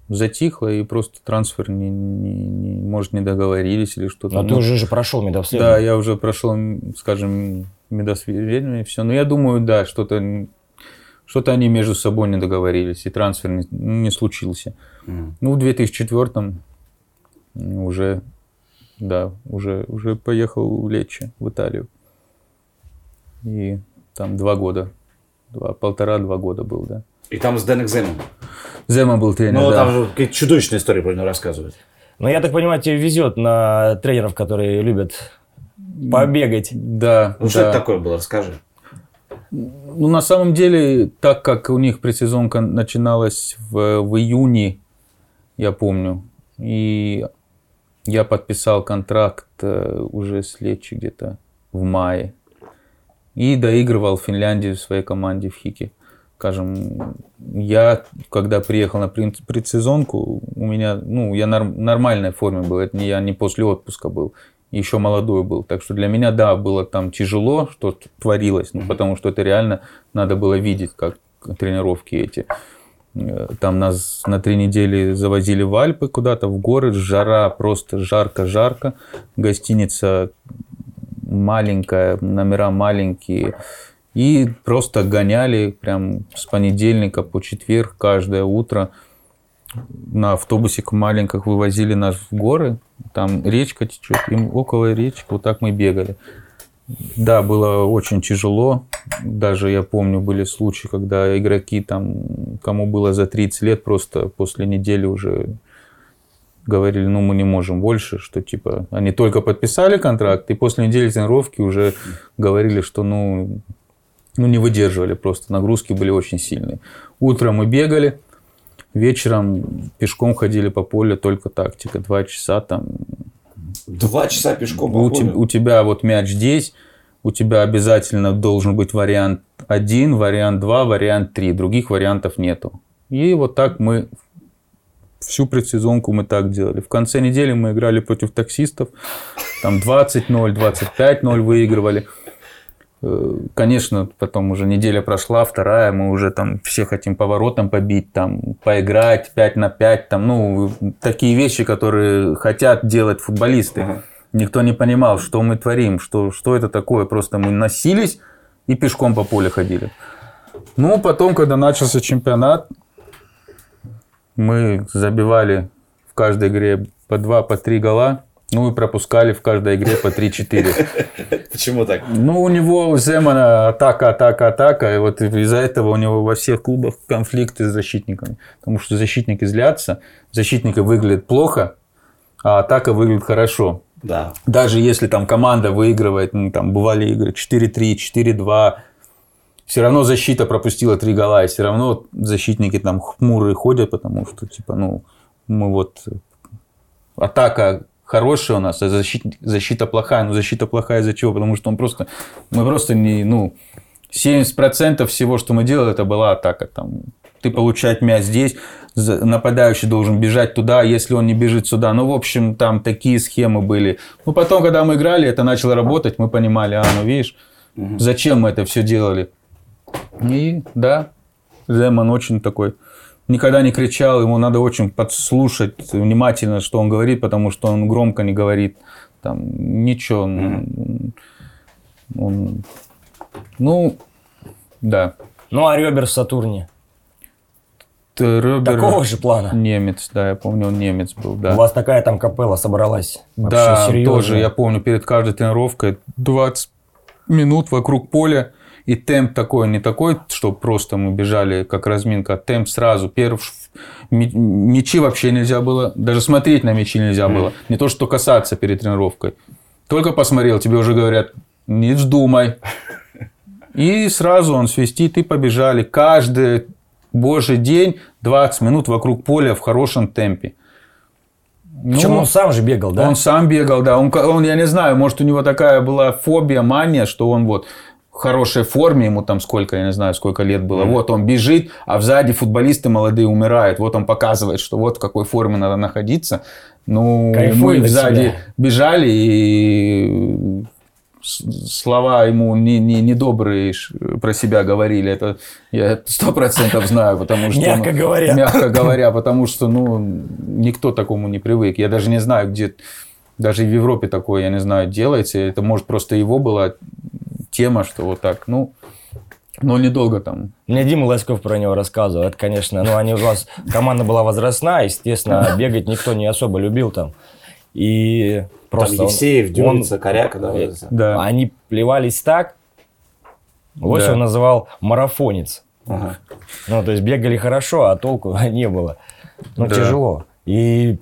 затихло, и просто трансфер, не, не- не- может, не договорились или что-то. Ну, ты уже же прошел Да, медобследование. я уже прошел, скажем, медосвидетельное и все. Но я думаю, да, что-то что-то они между собой не договорились, и трансфер не, не случился. Мгм. Ну, в 2004 уже, да, уже, уже поехал в Лечи, в Италию. И там два года, два, полтора-два года был, да. И там с Дэн Экземом. Зема был тренер, Ну, да. там же какие-то чудовищные истории про него рассказывают. Но я так понимаю, тебе везет на тренеров, которые любят побегать. Да, Ну, что да. это такое было? Расскажи. Ну, на самом деле, так как у них предсезонка начиналась в, в июне, я помню, и я подписал контракт э, уже с Лечи где-то в мае. И доигрывал в Финляндии в своей команде в Хике. Скажем, я, когда приехал на пред- предсезонку, у меня, ну, я норм- нормальной форме был, это не я не после отпуска был, еще молодой был. Так что для меня, да, было там тяжело, что творилось, ну, потому что это реально надо было видеть, как тренировки эти. Э, Там нас на три недели завозили в Альпы куда-то, в горы, жара, просто жарко-жарко. Гостиница маленькая, номера маленькие. И просто гоняли прям с понедельника по четверг каждое утро на автобусик маленьких вывозили нас в горы. Там речка течет, и около речки вот так мы бегали. Да, было очень тяжело. Даже я помню, были случаи, когда игроки там, кому было за 30 лет, просто после недели уже говорили, ну мы не можем больше, что типа они только подписали контракт, и после недели тренировки уже говорили, что ну, ну не выдерживали просто, нагрузки были очень сильные. Утром мы бегали, вечером пешком ходили по полю, только тактика, два часа там Два часа пешком у, те- у тебя вот мяч здесь, у тебя обязательно должен быть вариант 1, вариант 2, вариант 3. Других вариантов нету. И вот так мы всю предсезонку мы так делали. В конце недели мы играли против таксистов. Там 20-0, 25-0 выигрывали. Э, Конечно, потом уже неделя прошла, вторая, мы уже там все хотим поворотом побить, там, поиграть 5 на 5, там, ну, такие вещи, которые хотят делать футболисты. Никто не понимал, что мы творим, что, что это такое. Просто мы носились и пешком по полю ходили. Ну, потом, когда начался чемпионат, мы забивали в каждой игре по два, по три гола. Ну и пропускали в каждой игре по 3-4. Почему так? Ну, у него у Земана атака, атака, атака. И вот из-за этого у него во всех клубах конфликты с защитниками. Потому что защитники злятся, защитники выглядят плохо, а атака выглядит хорошо. Да. Даже если там команда выигрывает, ну, там бывали игры 4-3, 4-2, все равно защита пропустила три гола, и все равно защитники там хмурые ходят, потому что, типа, ну, мы вот... Атака хорошая у нас, а защита, защита плохая. Ну, защита плохая из-за чего? Потому что он просто... Мы просто не... Ну, 70% всего, что мы делали, это была атака. Там, ты получать мяч здесь, нападающий должен бежать туда, если он не бежит сюда. Ну, в общем, там такие схемы были. Ну, потом, когда мы играли, это начало работать, мы понимали, а, ну, видишь, зачем мы это все делали. И, да, Земан очень такой, никогда не кричал, ему надо очень подслушать внимательно, что он говорит, потому что он громко не говорит. Там, ничего. он- он- ну, да. Ну, а Ребер в Сатурне? Робер- Такого же плана? Немец, да, я помню, он немец был, да. У вас такая там капелла собралась. Вообще Да, серьезная. тоже, я помню, перед каждой тренировкой 20 минут вокруг поля, и темп такой, не такой, что просто мы бежали как разминка, а темп сразу. Первый мячи вообще нельзя было, даже смотреть на мячи нельзя было. Не то, что касаться перед тренировкой. Только посмотрел, тебе уже говорят, не вздумай. И сразу он свистит, и побежали. Каждый божий день 20 минут вокруг поля в хорошем темпе. Причем Ну, он сам же бегал, да? он сам бегал, да. Он, он, я не знаю, может, у него такая была фобия, мания, что он вот в хорошей форме, ему там сколько, я не знаю, сколько лет было. Вот он бежит, а сзади футболисты молодые умирают. Вот он показывает, что вот в какой форме надо находиться. Ну, Кайфует мы сзади себя. бежали, и слова ему не, не, недобрые ш- про себя говорили. Это я сто процентов знаю, потому что... Мягко ну, говоря. Мягко говоря, потому что, ну, никто такому не привык. Я даже не знаю, где... Даже в Европе такое, я не знаю, делается. Это, может, просто его была тема, что вот так, ну... Но недолго там. Мне Дима Лоськов про него рассказывал. Это, конечно, ну, они у вас, команда была возрастная, естественно, бегать никто не особо любил там. И просто Там он- Евсеев, он- Дюница, Коряка, да, это. Да. Они плевались так. Вот Да. он называл марафонец. Ага. Ну, то есть бегали хорошо, а толку не было. Ну, Да. тяжело. И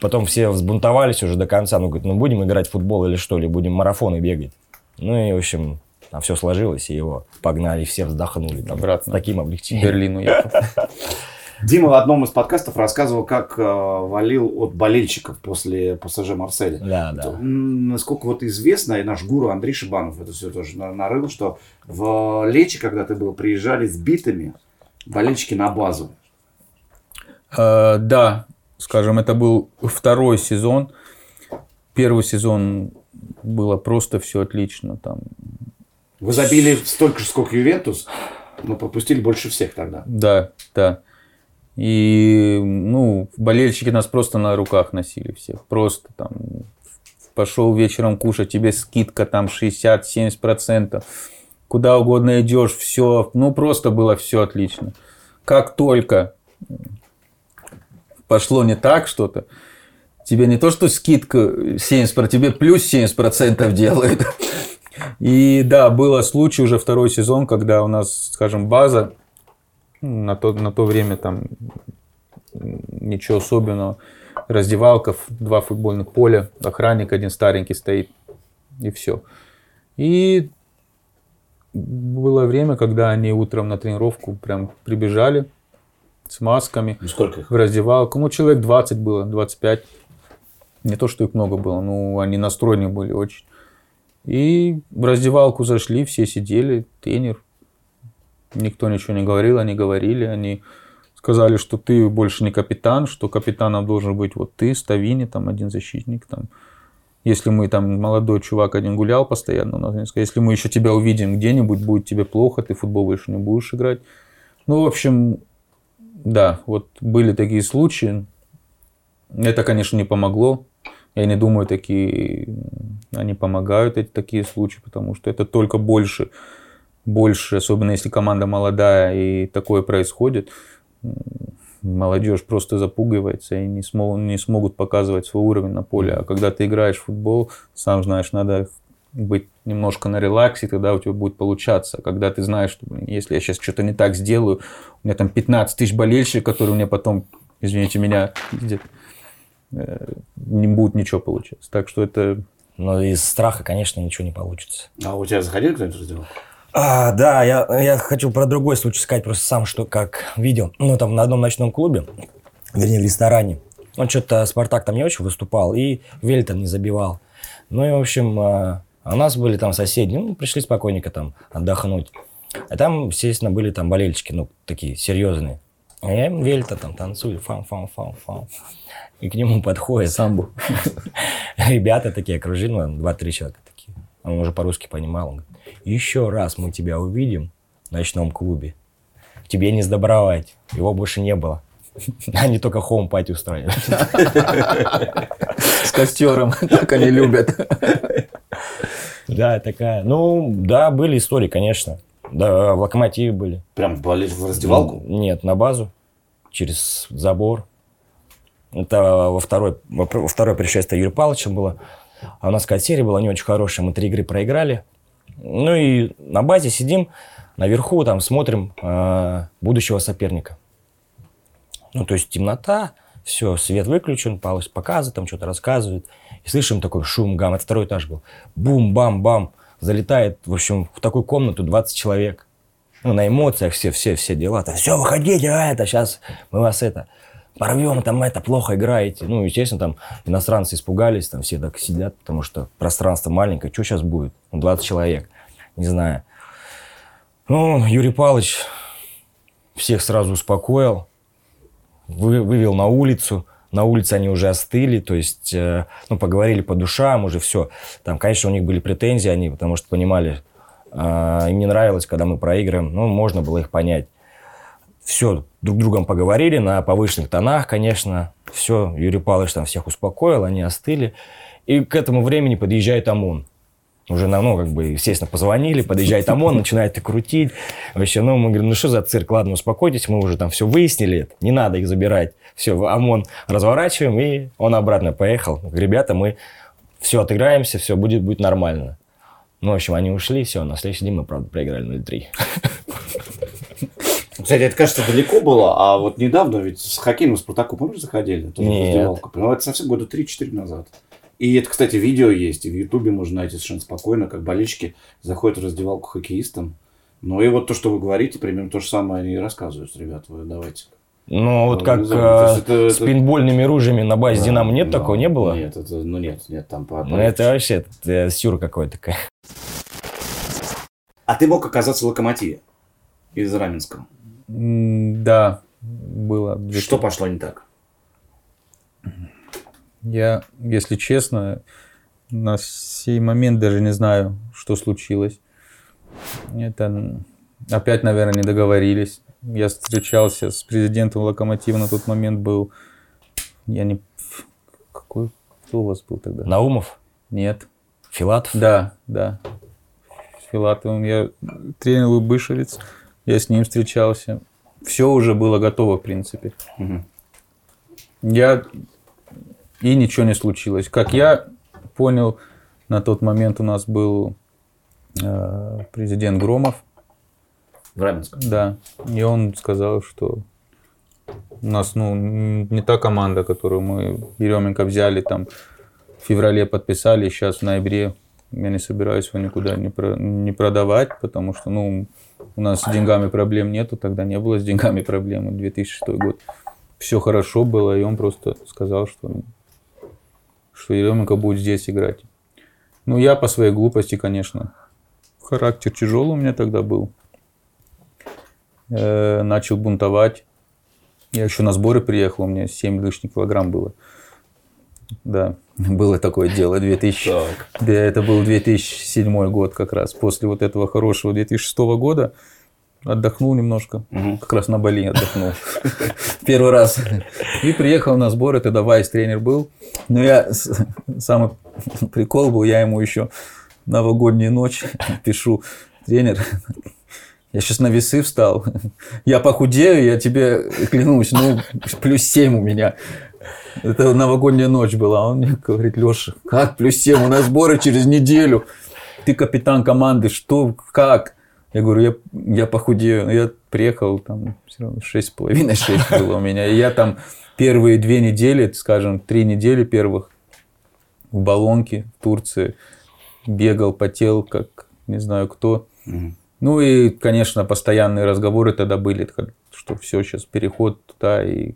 потом все взбунтовались уже до конца. Ну, говорят, ну будем играть в футбол или что, или будем марафоны бегать. Ну и, в общем, там все сложилось, и его погнали, все вздохнули. Там, Обратно. С таким В облегчением. Берлин уехал. Дима в одном из подкастов рассказывал, как э, валил от болельщиков после ПСЖ Марселя. Да, да. Насколько вот известно, и наш гуру Андрей Шибанов это все тоже на- нарыл, что в Лечи, когда ты был, приезжали с битами болельщики на базу. Э, Да, скажем, это был второй сезон. Первый сезон было просто все отлично. Там Вы забили столько же, сколько Ювентус, но пропустили больше всех тогда. Да, да. И, ну, болельщики нас просто на руках носили всех. Просто там пошел вечером кушать, тебе скидка там 60-70%. Куда угодно идешь, все. Ну, просто было все отлично. Как только пошло не так что-то, тебе не то, что скидка 70%, тебе плюс 70% делают. И да, было случай уже второй сезон, когда у нас, скажем, база ну, на то, на то время там ничего особенного. Раздевалка, два футбольных поля, охранник один старенький стоит, и все. И было время, когда они утром на тренировку прям прибежали с масками Ну сколько их? в раздевалку. Ну, человек 20 было, 25. Не то, что их много было, но они настроены были очень. И в раздевалку зашли, все сидели, тренер. Никто ничего не говорил, они говорили. Они сказали, что ты больше не капитан, что капитаном должен быть вот ты, Ставини, там один защитник. Там. Если мы там молодой чувак один гулял постоянно, у нас несколько, если мы еще тебя увидим где-нибудь, будет тебе плохо, ты футбол больше не будешь играть. Ну, в общем, да, вот были такие случаи. Это, конечно, не помогло. Я не думаю, такие они помогают, эти такие случаи, потому что это только больше, больше, особенно если команда молодая и такое происходит, молодежь просто запугивается и не, смог, не смогут показывать свой уровень на поле. А когда ты играешь в футбол, сам знаешь, надо быть немножко на релаксе, тогда у тебя будет получаться. Когда ты знаешь, что если я сейчас что-то не так сделаю, у меня там 15 тысяч болельщиков, которые мне потом, извините меня, видят, не будет ничего получаться. Так что это Но из страха, конечно, ничего не получится. А у тебя заходил кто-нибудь в раздевалку? А, да, я, я хочу про другой случай сказать, просто сам, что как видел. Ну, там на одном ночном клубе, вернее, в ресторане. Он что-то, Спартак там не очень выступал, и Вельтон не забивал. Ну, и, в общем, а, а у нас были там соседи, ну, пришли спокойненько там отдохнуть. А там, естественно, были там болельщики, ну, такие серьезные. А я им Вельта там танцую, фам-фам-фам-фам. И к нему подходит. самбу. Ребята такие окружили, ну, два-три человека такие. Он уже по-русски понимал. Он говорит, еще раз мы тебя увидим в ночном клубе, тебе не сдобровать. Его больше не было. Они только home party устраивают. С костером, как они любят. Да, такая. Ну, да, были истории, конечно. Да, в Локомотиве были. Прям болели в раздевалку? Нет, на базу. Через забор. Это во второй, во второе пришествие Юрия Павловича было. А у нас серия была не очень хорошая. Мы три игры проиграли. Ну и на базе сидим, наверху там смотрим э, будущего соперника. Ну, то есть темнота, все, свет выключен, Павлович показывает, там что-то рассказывает. И слышим такой шум, гам, это второй этаж был. Бум-бам-бам. Залетает, в общем, в такую комнату 20 человек. Ну, на эмоциях все, все, все дела. Там, все, выходите, а это, сейчас мы вас это порвем, там это, плохо играете. Ну, естественно, там иностранцы испугались, там все так сидят, потому что пространство маленькое. Что сейчас будет? Ну, 20 человек, не знаю. Ну, Юрий Павлович всех сразу успокоил, вы- вывел на улицу. На улице они уже остыли, то есть, э, ну, поговорили по душам, уже все. Там, конечно, у них были претензии, они, потому что понимали, э, им не нравилось, когда мы проигрываем, ну, можно было их понять. Все, друг другом поговорили на повышенных тонах, конечно. Все, Юрий Павлович там всех успокоил, они остыли. И к этому времени подъезжает ОМОН. Уже ну, как бы, естественно, позвонили, подъезжает ОМОН, начинает их крутить. Вообще, ну, мы говорим, ну что за цирк, ладно, успокойтесь, мы уже там все выяснили, не надо их забирать. Все, ОМОН разворачиваем, и он обратно поехал. Ребята, мы все отыграемся, все будет, будет нормально. Ну, в общем, они ушли, все, на следующий день мы, правда, проиграли 0-3. Кстати, это, кажется, далеко было, а вот недавно ведь с хоккейным Спартаку, помнишь, заходили? Тоже Нет. Ну, это совсем года 3-4 назад. И это, кстати, видео есть, и в Ютубе можно найти совершенно спокойно, как болельщики заходят в раздевалку хоккеистам. Ну и вот то, что вы говорите, примерно то же самое они и рассказывают, ребят, вы давайте. Ну, вот как. То есть э, это- с это- пейнтбольными ружьями на базе Да, «Динамо» нет да. такого, не было? Нет, это, ну нет, нет, там по... Ну, это вообще э, сюр какой-то. А ты мог оказаться в Локомотиве из Раменского. Да, было. Что пошло не так? Я, если честно, на сей момент даже не знаю, что случилось. Это опять, наверное, не договорились. Я встречался с президентом Локомотива на тот момент был. Я не... Какой? Кто у вас был тогда? Наумов, Нет. Филатов. Да, да. С Филатовым я тренер Бышевец. Я с ним встречался. Все уже было готово, в принципе. Мгм. Я... И ничего не случилось. Как я понял, на тот момент у нас был э, президент Громов. В Раменском. Да. И он сказал, что у нас ну, не та команда, которую мы Еременко взяли, там в феврале подписали, сейчас в ноябре я не собираюсь его никуда не, про- не продавать, потому что ну, у нас с деньгами проблем нету, тогда не было с деньгами проблем, 2006 год. Все хорошо было, и он просто сказал, что, что Еременко будет здесь играть. Ну, я по своей глупости, конечно, характер тяжелый у меня тогда был э, начал бунтовать. Я еще на сборы приехал, у меня 7 лишних килограмм было. Да, было такое дело. 2000... Так. Да, это был 2007 год как раз. После вот этого хорошего 2006 года отдохнул немножко. Мгм. Как раз на Бали отдохнул. Первый раз. И приехал на сборы, тогда Вайс тренер был. Но я, самый прикол был, я ему еще новогоднюю ночь пишу, тренер, Я сейчас на весы встал. Я похудею, я тебе клянусь, ну, плюс 7 у меня. Это новогодняя ночь была. Он мне говорит, Леша, как плюс 7? У нас сборы через неделю. Ты капитан команды, что, как? Я говорю, я, я похудею. Я приехал, там все равно 6,5-6 было у меня. И я там первые две недели, скажем, три недели первых в баллонке в Турции бегал, потел, как не знаю кто. Ну и, конечно, постоянные разговоры тогда были, что все, сейчас переход туда, и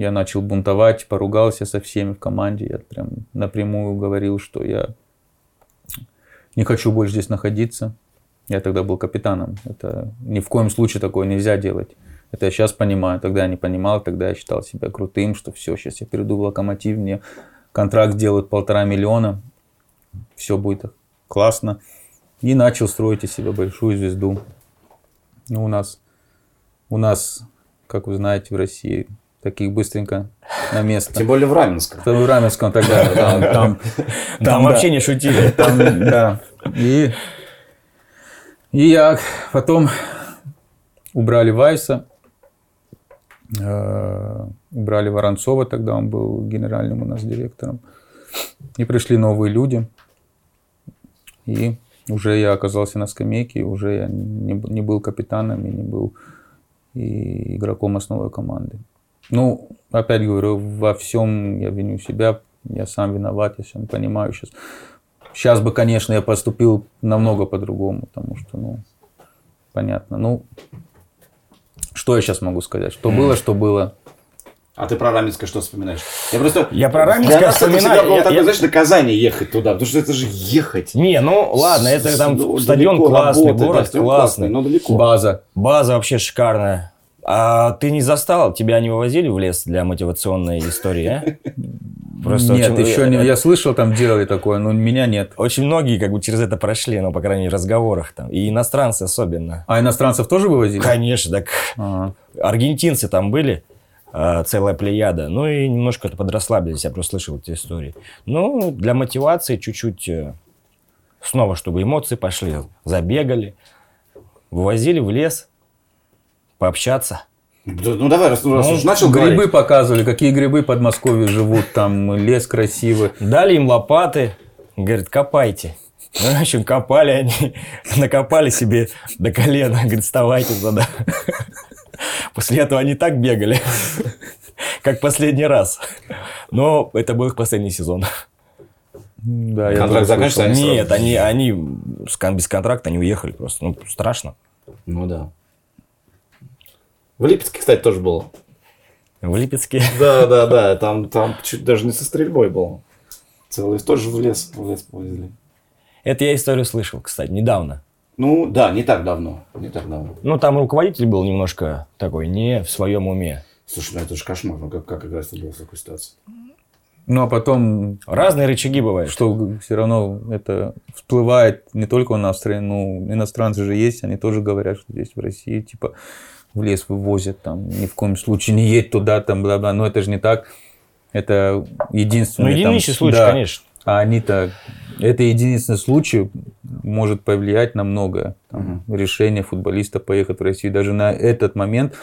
я начал бунтовать, поругался со всеми в команде, я прям напрямую говорил, что я не хочу больше здесь находиться. Я тогда был капитаном. Это ни в коем случае такое нельзя делать. Это я сейчас понимаю. Тогда я не понимал, тогда я считал себя крутым, что все, сейчас я перейду в локомотив, мне контракт сделают полтора миллиона, все будет классно. И начал строить из себя большую звезду. Ну, у нас, у нас, как вы знаете, в России таких быстренько на место. Тем более в Раменском. В Раменском тогда. Там, там, Там вообще не шутили. там, да. И, и я потом убрали Вайса, э, убрали Воронцова, тогда он был генеральным у нас директором. И пришли новые люди. И уже я оказался на скамейке, уже я не, не был капитаном и не был и игроком основной команды. Ну, опять говорю, во всем я виню себя, я сам виноват, я всем понимаю сейчас. Сейчас бы, конечно, я поступил намного по-другому, потому что, ну, понятно. Ну, что я сейчас могу сказать? Что было, что было. А ты про Раменское что вспоминаешь? Я просто... Я про Раменское нас это вспоминаю. было Я- такое, я- знаешь, наказание ехать туда, потому что это же ехать. Не, ну ладно, это там Ну, стадион далеко классный, работать, да, город стадион классный. но далеко. База. База вообще шикарная. А ты не застал? Тебя не вывозили в лес для мотивационной истории, а? Просто нет, очень- еще не. Я слышал, там делали такое, но меня нет. Очень многие как бы через это прошли, ну, по крайней мере, в разговорах там. И иностранцы особенно. А иностранцев тоже вывозили? Конечно, так Ага. аргентинцы там были, а, целая плеяда. Ну и немножко это подрасслабились, я просто слышал эти истории. Ну, для мотивации чуть-чуть э, снова, чтобы эмоции пошли, забегали, вывозили в лес, пообщаться. Ну давай, раз, раз Ну, уж начал Грибы говорить. показывали, какие грибы в Подмосковье живут, там лес красивый. Дали им лопаты, говорит, копайте. Ну, в общем, копали они, накопали себе до колена. Говорит, вставайте туда. После этого они так бегали, как последний раз. Но это был их последний сезон. Да, Контракт заканчивается, Нет, они, они без контракта, они уехали просто. Ну, страшно. Ну да. В Липецке, кстати, тоже было. В Липецке. Да, да, да. Там, там чуть даже не со стрельбой было. Целый тоже в лес, в лес повезли. Это я историю слышал, кстати, недавно. Ну да, не так давно. Не так давно. Ну, там руководитель был немножко такой не в своем уме. Слушай, ну это же кошмар. Ну как, как играть в футбол в такой ситуации? Ну, а потом, Разные рычаги бывают. что все равно это всплывает не только у нас в стране, ну, иностранцы же есть, они тоже говорят, что здесь в России, типа, в лес вывозят, там, ни в коем случае не едь туда, там, бла-бла. Но это же не так. Это единственный... Ну, там, единичный случай, да. конечно. А они-то... Это единственный случай может повлиять на многое. Там, Решение футболиста поехать в Россию. Даже на этот момент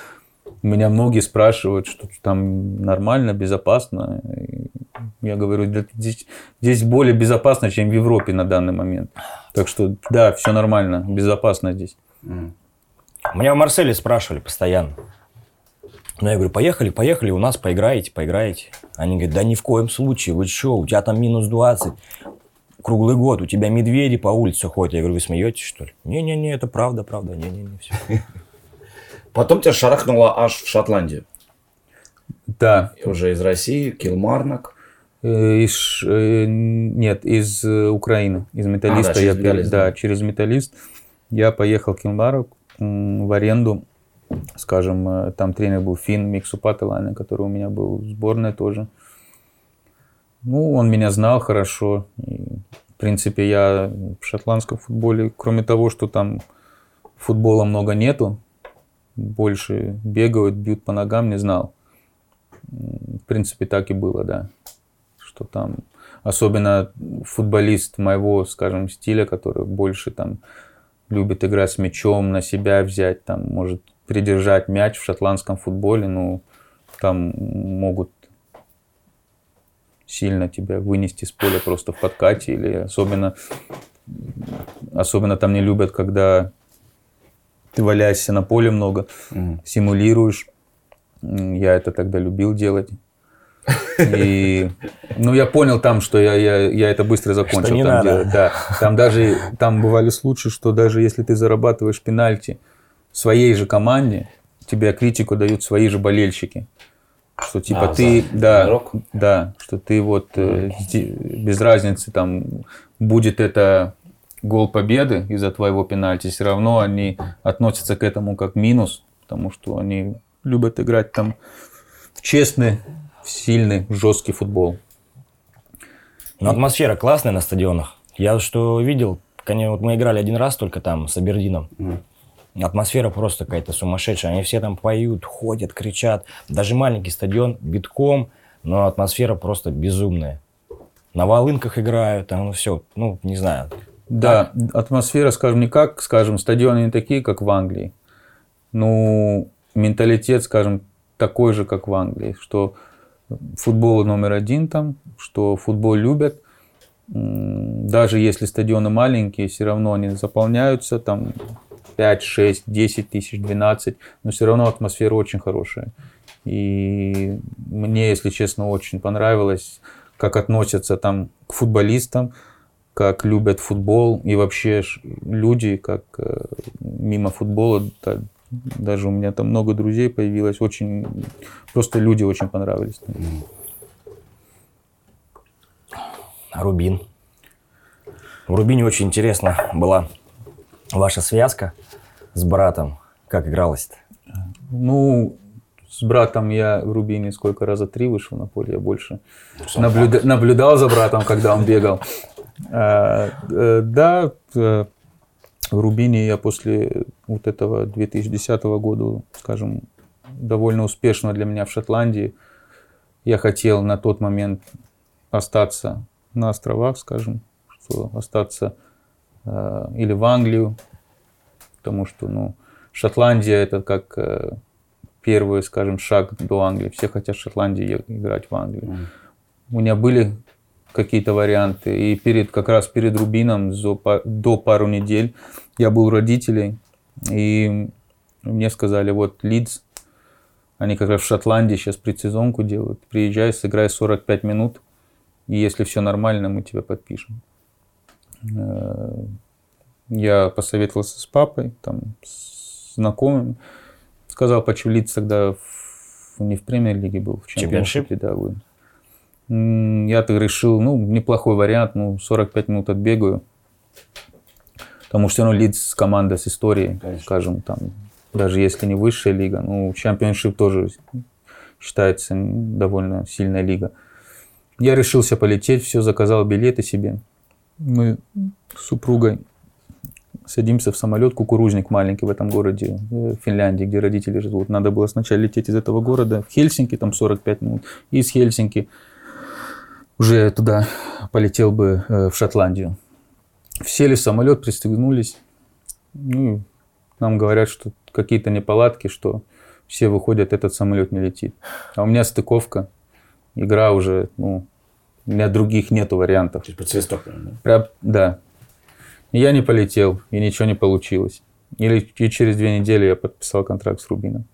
меня многие спрашивают, что там нормально, безопасно. И я говорю, «Да здесь, здесь более безопасно, чем в Европе на данный момент. Так что да, все нормально, безопасно здесь. Меня в Марселе спрашивали постоянно. Ну, я говорю, поехали, поехали, у нас поиграете, поиграете. Они говорят, да ни в коем случае, вы что, у тебя там минус 20, круглый год, у тебя медведи по улице ходят. Я говорю, вы смеетесь, что ли? Не-не-не, это правда, правда, не-не-не, все. Потом тебя шарахнуло аж в Шотландию. Да, Уже из России, Килмарнок. Э, Из, э, нет, из э, Украины, из металлиста. А, да, через я, «Металлист», да, да. через металлист. Я поехал в Килмарок в аренду. Скажем, э, там тренер был Фин Миксу Пателайнен, который у меня был в сборной тоже. Ну, он меня знал хорошо. И, в принципе, я в шотландском футболе, кроме того, что там футбола много нету, больше бегают, бьют по ногам, не знал. В принципе, так и было, да. Что там, особенно футболист моего, скажем, стиля, который больше там любит играть с мячом, на себя взять, там, может придержать мяч в шотландском футболе, ну, там могут сильно тебя вынести с поля просто в подкате, или особенно, особенно там не любят, когда ты валяешься на поле много, Мгм. симулируешь. Я это тогда любил делать. И, ну, я понял там, что я, я, я это быстро закончил. не там надо. делать. Да. Там даже, там бывали случаи, что даже если ты зарабатываешь пенальти своей же команде, тебе критику дают свои же болельщики. Что типа А, ты, за да, игрок? да, что ты вот э, без разницы там будет это гол победы из-за твоего пенальти, все равно они относятся к этому как минус, потому что они любят играть там в честный, в сильный, жесткий футбол. Но атмосфера классная на стадионах. Я что видел, конечно, вот мы играли один раз только там с Абердином. Атмосфера просто какая-то сумасшедшая. Они все там поют, ходят, кричат. Даже маленький стадион битком, но атмосфера просто безумная. На волынках играют, там все, ну, не знаю. Да, атмосфера, скажем, не как, скажем, стадионы не такие, как в Англии. Ну, менталитет, скажем, такой же, как в Англии, что футбол номер один там, что футбол любят. Даже если стадионы маленькие, все равно они заполняются, там 5, 6, 10 тысяч, 12, но все равно атмосфера очень хорошая. И мне, если честно, очень понравилось, как относятся там к футболистам, как любят футбол и вообще люди, как э, мимо футбола, даже у меня там много друзей появилось, очень просто люди очень понравились. Рубин. В Рубине очень интересно была ваша связка с братом. Как игралась-то? Ну, с братом я в Рубине сколько раза три вышел на поле, я больше наблюда- наблюдал за братом, когда он бегал. А, э, Да, э, в Рубине я после вот этого 2010 года, скажем, довольно успешно для меня в Шотландии. Я хотел на тот момент остаться на островах, скажем, что остаться э, или в Англию, потому что, ну, Шотландия это как э, первый, скажем, шаг до Англии. Все хотят в Шотландии играть в Англию. У меня были какие-то варианты, и перед как раз перед Рубином до пару недель я был у родителей, и мне сказали, вот Лидс, они как раз в Шотландии сейчас предсезонку делают, приезжай, сыграй 45 минут, и если все нормально, мы тебя подпишем. Э, Я посоветовался с папой, там, с знакомым. Сказал, почему Лидс тогда в- не в премьер-лиге был, в Чемпионшип? чемпионшипе, да, был. М, Я так решил, ну, неплохой вариант, ну, 45 минут отбегаю. Потому что все равно Лидс команда с историей, Конечно. скажем, там, даже если не высшая лига, ну, чемпионшип тоже считается довольно сильная лига. Я решился полететь, все, заказал билеты себе. Мы с супругой садимся в самолет, кукурузник маленький в этом городе, э, в Финляндии, где родители живут. Надо было сначала лететь из этого города в Хельсинки, там 45 минут, и из Хельсинки уже туда полетел бы э, в Шотландию. Сели в самолет, пристегнулись. Ну, нам говорят, что какие-то неполадки, что все выходят, этот самолет не летит. А у меня стыковка, игра уже, ну, у меня других нету вариантов. То есть под свисток, да? Прям, да. И я не полетел, и ничего не получилось. Или и через две недели я подписал контракт с Рубином.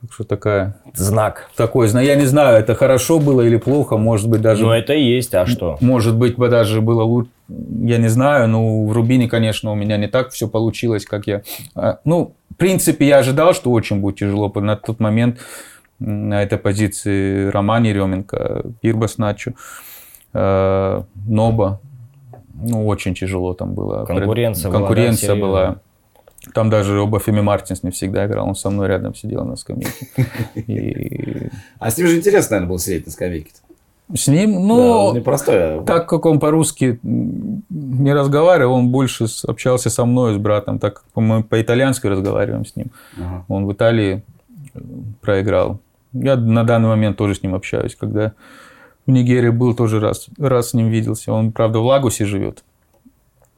Так что такая, Знак. такой, зна- я не знаю, это хорошо было или плохо, может быть даже, Ну, это и есть, а что? может быть бы даже было лучше, я не знаю, но в Рубине, конечно, у меня не так все получилось, как я, а, ну, в принципе, я ожидал, что очень будет тяжело, на тот момент на этой позиции Роман Еременко, Пирбас Начо, э, Ноба, ну, очень тяжело там было. Конкуренция была, да, Конкуренция была. Там даже оба Феми Мартинс не всегда играл, он со мной рядом сидел на скамейке. И А с ним же интересно, наверное, было сидеть на скамейке. с ним, ну, непростой. а- так как он по-русски не разговаривал, он больше общался со мной, с братом, так как мы по-итальянски разговариваем с ним. Ага. Он в Италии э, проиграл. Я на данный момент тоже с ним общаюсь. Когда в Нигерии был, тоже раз, раз с ним виделся. Он, правда, в Лагосе живет.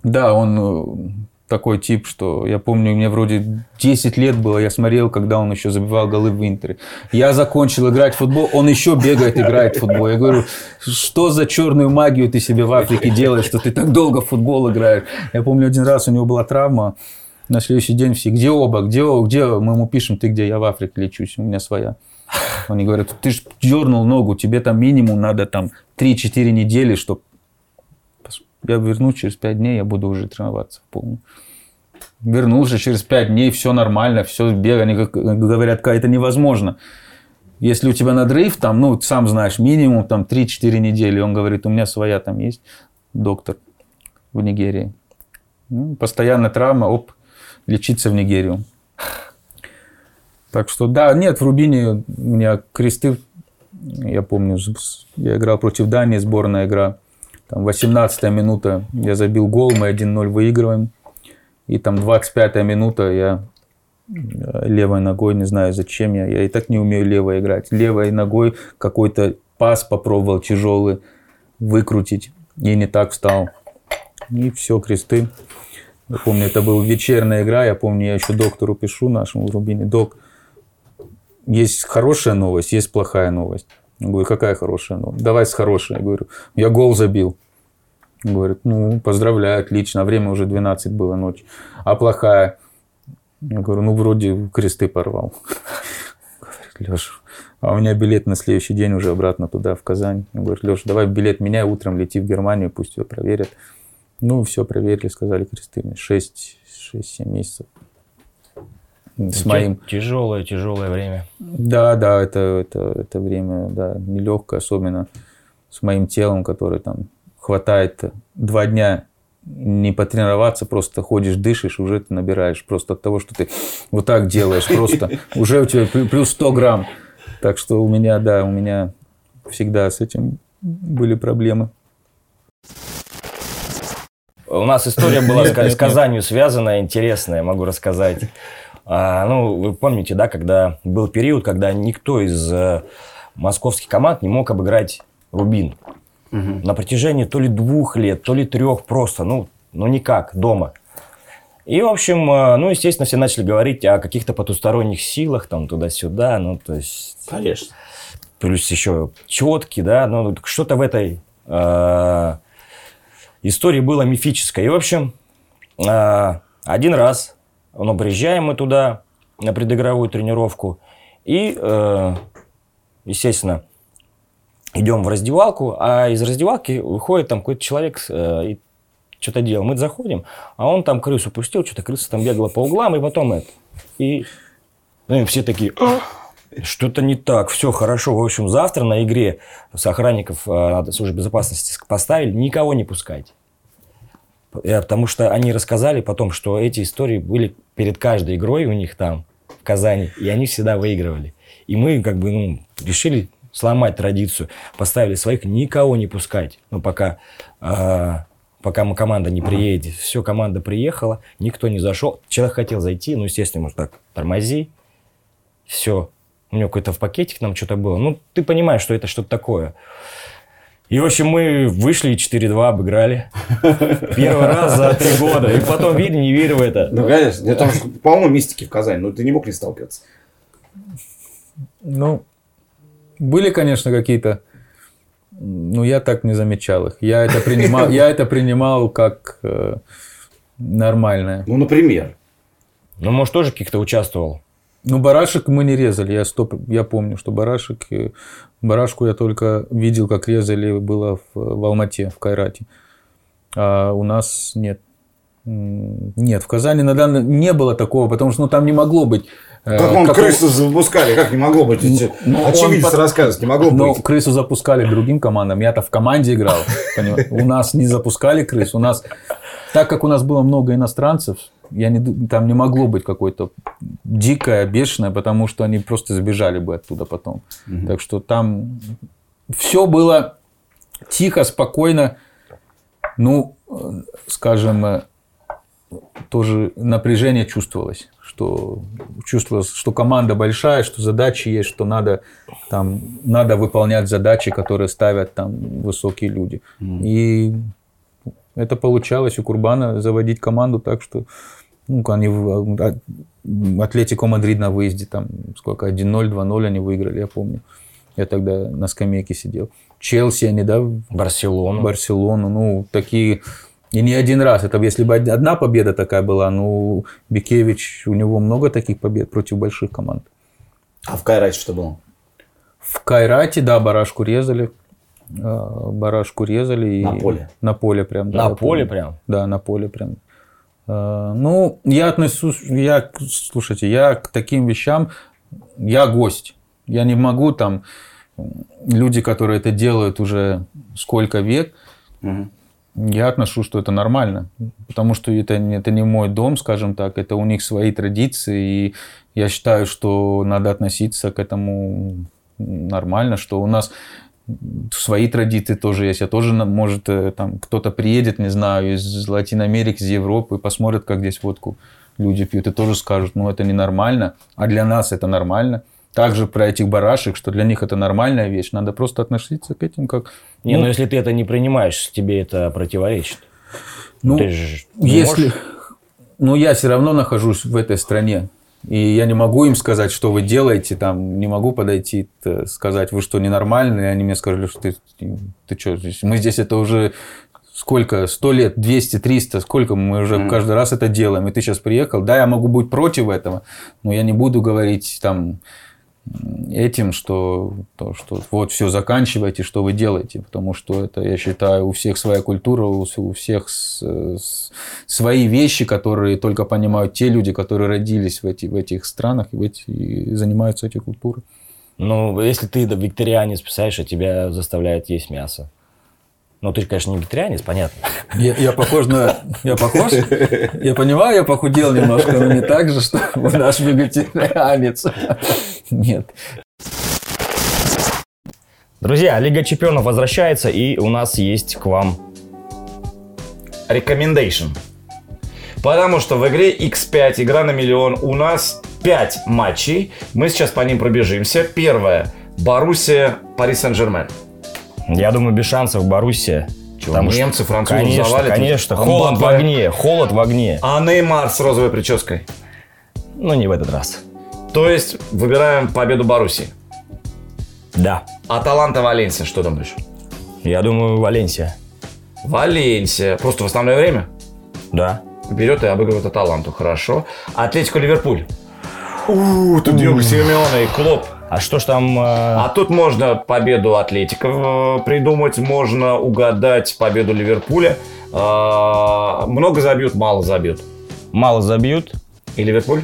Да, он э, такой тип, что я помню, мне вроде 10 лет было, я смотрел, когда он еще забивал голы в Интере. Я закончил играть в футбол, он еще бегает, играет в футбол. Я говорю, что за черную магию ты себе в Африке делаешь, что ты так долго в футбол играешь? Я помню, один раз у него была травма, на следующий день все, где оба, где, где? Мы ему пишем, ты где? Я в Африке лечусь, у меня своя. Они говорят, ты же дернул ногу, тебе там минимум надо там 3-4 недели, чтобы я вернусь через 5 дней, я буду уже тренироваться полностью. Вернулся через 5 дней, все нормально, все бег. Они говорят, это невозможно. Если у тебя надрыв, там, ну, сам знаешь, минимум там 3-4 недели. Он говорит, у меня своя там есть доктор в Нигерии. Ну, постоянно травма, оп, лечиться в Нигерию. Так что, да, нет, в Рубине у меня кресты, я помню, я играл против Дании, сборная игра. Там 18 минута я забил гол, мы 1-0 выигрываем. И там 25 минута я э, левой ногой, не знаю зачем я, я и так не умею левой играть. Левой ногой какой-то пас попробовал тяжелый выкрутить и не так встал. И все, кресты. Я помню, это была вечерняя игра, я помню, я еще доктору пишу нашему Рубине, док, есть хорошая новость, есть плохая новость. Говорю, какая хорошая новость? Давай с хорошей. Я говорю, я гол забил. Говорит, ну, поздравляю, отлично. А время уже 12 было ночь. А плохая? Я говорю, ну, вроде кресты порвал. Говорит, Леша, а у меня билет на следующий день уже обратно туда, в Казань. Я говорю, Леша, давай билет меняй, утром лети в Германию, пусть ее проверят. Ну, все проверили, сказали кресты. 6-7 месяцев. С моим... Тяжелое, тяжелое время. Да, да, это, это, это время, да, нелегкое, особенно с моим телом, который там хватает два дня не потренироваться, просто ходишь, дышишь, уже ты набираешь. Просто от того, что ты вот так делаешь, просто уже у тебя плюс 100 грамм. Так что у меня, да, у меня всегда с этим были проблемы. У нас история была с Казанью связанная, интересная, могу рассказать. А, ну, вы помните, да, когда был период, когда никто из э, московских команд не мог обыграть Рубин. Угу. На протяжении то ли двух лет, то ли трех просто, ну, ну никак, дома. И, в общем, э, ну, естественно, все начали говорить о каких-то потусторонних силах, там, туда-сюда, ну, то есть... Конечно. Плюс еще четки, да, ну, что-то в этой э, истории было мифическое. И, в общем, э, один раз ну, приезжаем мы туда на предыгровую тренировку. И, э, естественно, идем в раздевалку, а из раздевалки выходит там какой-то человек э, и что-то делал. Мы заходим, а он там крысу пустил, что-то крыса там бегала по углам, и потом это. И ну, и все такие, «А, что-то не так, все хорошо. В общем, завтра на игре с охранников э, службы безопасности поставили, никого не пускать. Потому что они рассказали потом, что эти истории были перед каждой игрой у них там, в Казани, и они всегда выигрывали. И мы как бы ну, решили сломать традицию, поставили своих никого не пускать, ну, пока, э, пока мы, команда не приедет. Все, команда приехала, никто не зашел. Человек хотел зайти, ну, естественно, может так, тормози, все. У него какой-то в пакетик нам что-то было. Ну, ты понимаешь, что это что-то такое. И, в общем, мы вышли и 4-2 обыграли. Первый раз за три года. И потом, верь, не верю в это. Ну, конечно. Это, по-моему, мистики в Казани. Ну, ты не мог не сталкиваться. Ну, были, конечно, какие-то... Ну, я так не замечал их. Я это принимал, я это принимал как э, нормальное. Ну, например. Ну, может, тоже каких-то участвовал? Ну, барашек мы не резали. Я, стоп, я помню, что барашек э, Барашку я только видел, как резали, было в, в Алмате, в Кайрате. А у нас нет. Нет, в Казани на данный не было такого, потому что ну, там не могло быть. Э, как он какого... крысу запускали, как не могло быть? Ну, ну Очевидец он... рассказывает, не могло но быть. Но крысу запускали другим командам. Я-то в команде играл. У нас не запускали крыс. У нас, так как у нас было много иностранцев, я не, там не могло быть какой-то дикое, бешеное, потому что они просто забежали бы оттуда потом. Угу. Так что там все было тихо, спокойно. Ну, скажем, э, тоже напряжение чувствовалось, что чувствовалось, что команда большая, что задачи есть, что надо там надо выполнять задачи, которые ставят там высокие люди. Mm. И Это получалось у Курбана заводить команду так, что ну, они в а, Атлетико Мадрид на выезде, там сколько, 1-0, 2-0 они выиграли, я помню. Я тогда на скамейке сидел. Челси они, да? Барселону. Барселону. Ну, такие... И не один раз. Это если бы одна победа такая была, ну, Бикевич, у него много таких побед против больших команд. А в Кайрате что было? В Кайрате, да, барашку резали. А, Барашку резали. И... На поле? На поле прям. Да, На поле помню. прям? Да, на поле прям. А, Ну, я отношусь, я, слушайте, я к таким вещам, я гость. Я не могу там, люди, которые это делают уже сколько век, Мгм. я отношу, что это нормально. Потому что это, это не мой дом, скажем так, это у них свои традиции. И я считаю, что надо относиться к этому нормально, что у нас свои традиции тоже есть. Я тоже, на- может, э, там кто-то приедет, не знаю, из Латинской Америки, из Европы, посмотрит, как здесь водку люди пьют, и тоже скажут, ну, это ненормально, а для нас это нормально. Также про этих барашек, что для них это нормальная вещь. Надо просто относиться к этим как... Не, ну, ну если ты это не принимаешь, тебе это противоречит. ну, ты же если... можешь- Ну, я все равно нахожусь в этой стране. И я не могу им сказать, что вы делаете, там, не могу подойти, т- сказать, вы что, ненормальные, они мне сказали, что ты, ты что, здесь? мы здесь это уже сколько, 100 лет, 200, 300, сколько мы уже каждый раз это делаем, и ты сейчас приехал, да, я могу быть против этого, но я не буду говорить там этим, что, то, что вот все, заканчивайте, что вы делаете, потому что это, я считаю, у всех своя культура, у, всех с- с- свои вещи, которые только понимают те люди, которые родились в, эти, в этих странах и, в эти, и занимаются этой культурой. Ну, если ты да, вегетарианец, представляешь, а тебя заставляют есть мясо. Ну, ты конечно, не вегетарианец, понятно. Я, я похож на... Я похож? Я понимаю, я похудел немножко, но не так же, что наш вегетарианец. Нет. Друзья, Лига Чемпионов возвращается, и у нас есть к вам Recommendation. Потому что в игре X5, игра на миллион, у нас 5 матчей. Мы сейчас по ним пробежимся. Первое. Боруссия, Пари Сен-Жермен. Я думаю, без шансов Боруссия. Потому что- немцы, французов Конечно, завалят? конечно. Холод в огне, холод в огне. А Неймар с розовой прической. Ну, не в этот раз. То есть выбираем победу Боруссии. Да. Аталанта, Валенсия. Что там дальше? Я думаю, Валенсия. Валенсия. Просто в основное время Да. берет и обыгрывает Аталанту. Хорошо. Атлетико, Ливерпуль. У, тут Диого Симеона и Клоп. А что ж там... э, А тут можно победу Атлетика э, придумать, можно угадать победу Ливерпуля. А, Много забьют, мало забьют. мало забьют? И Ливерпуль?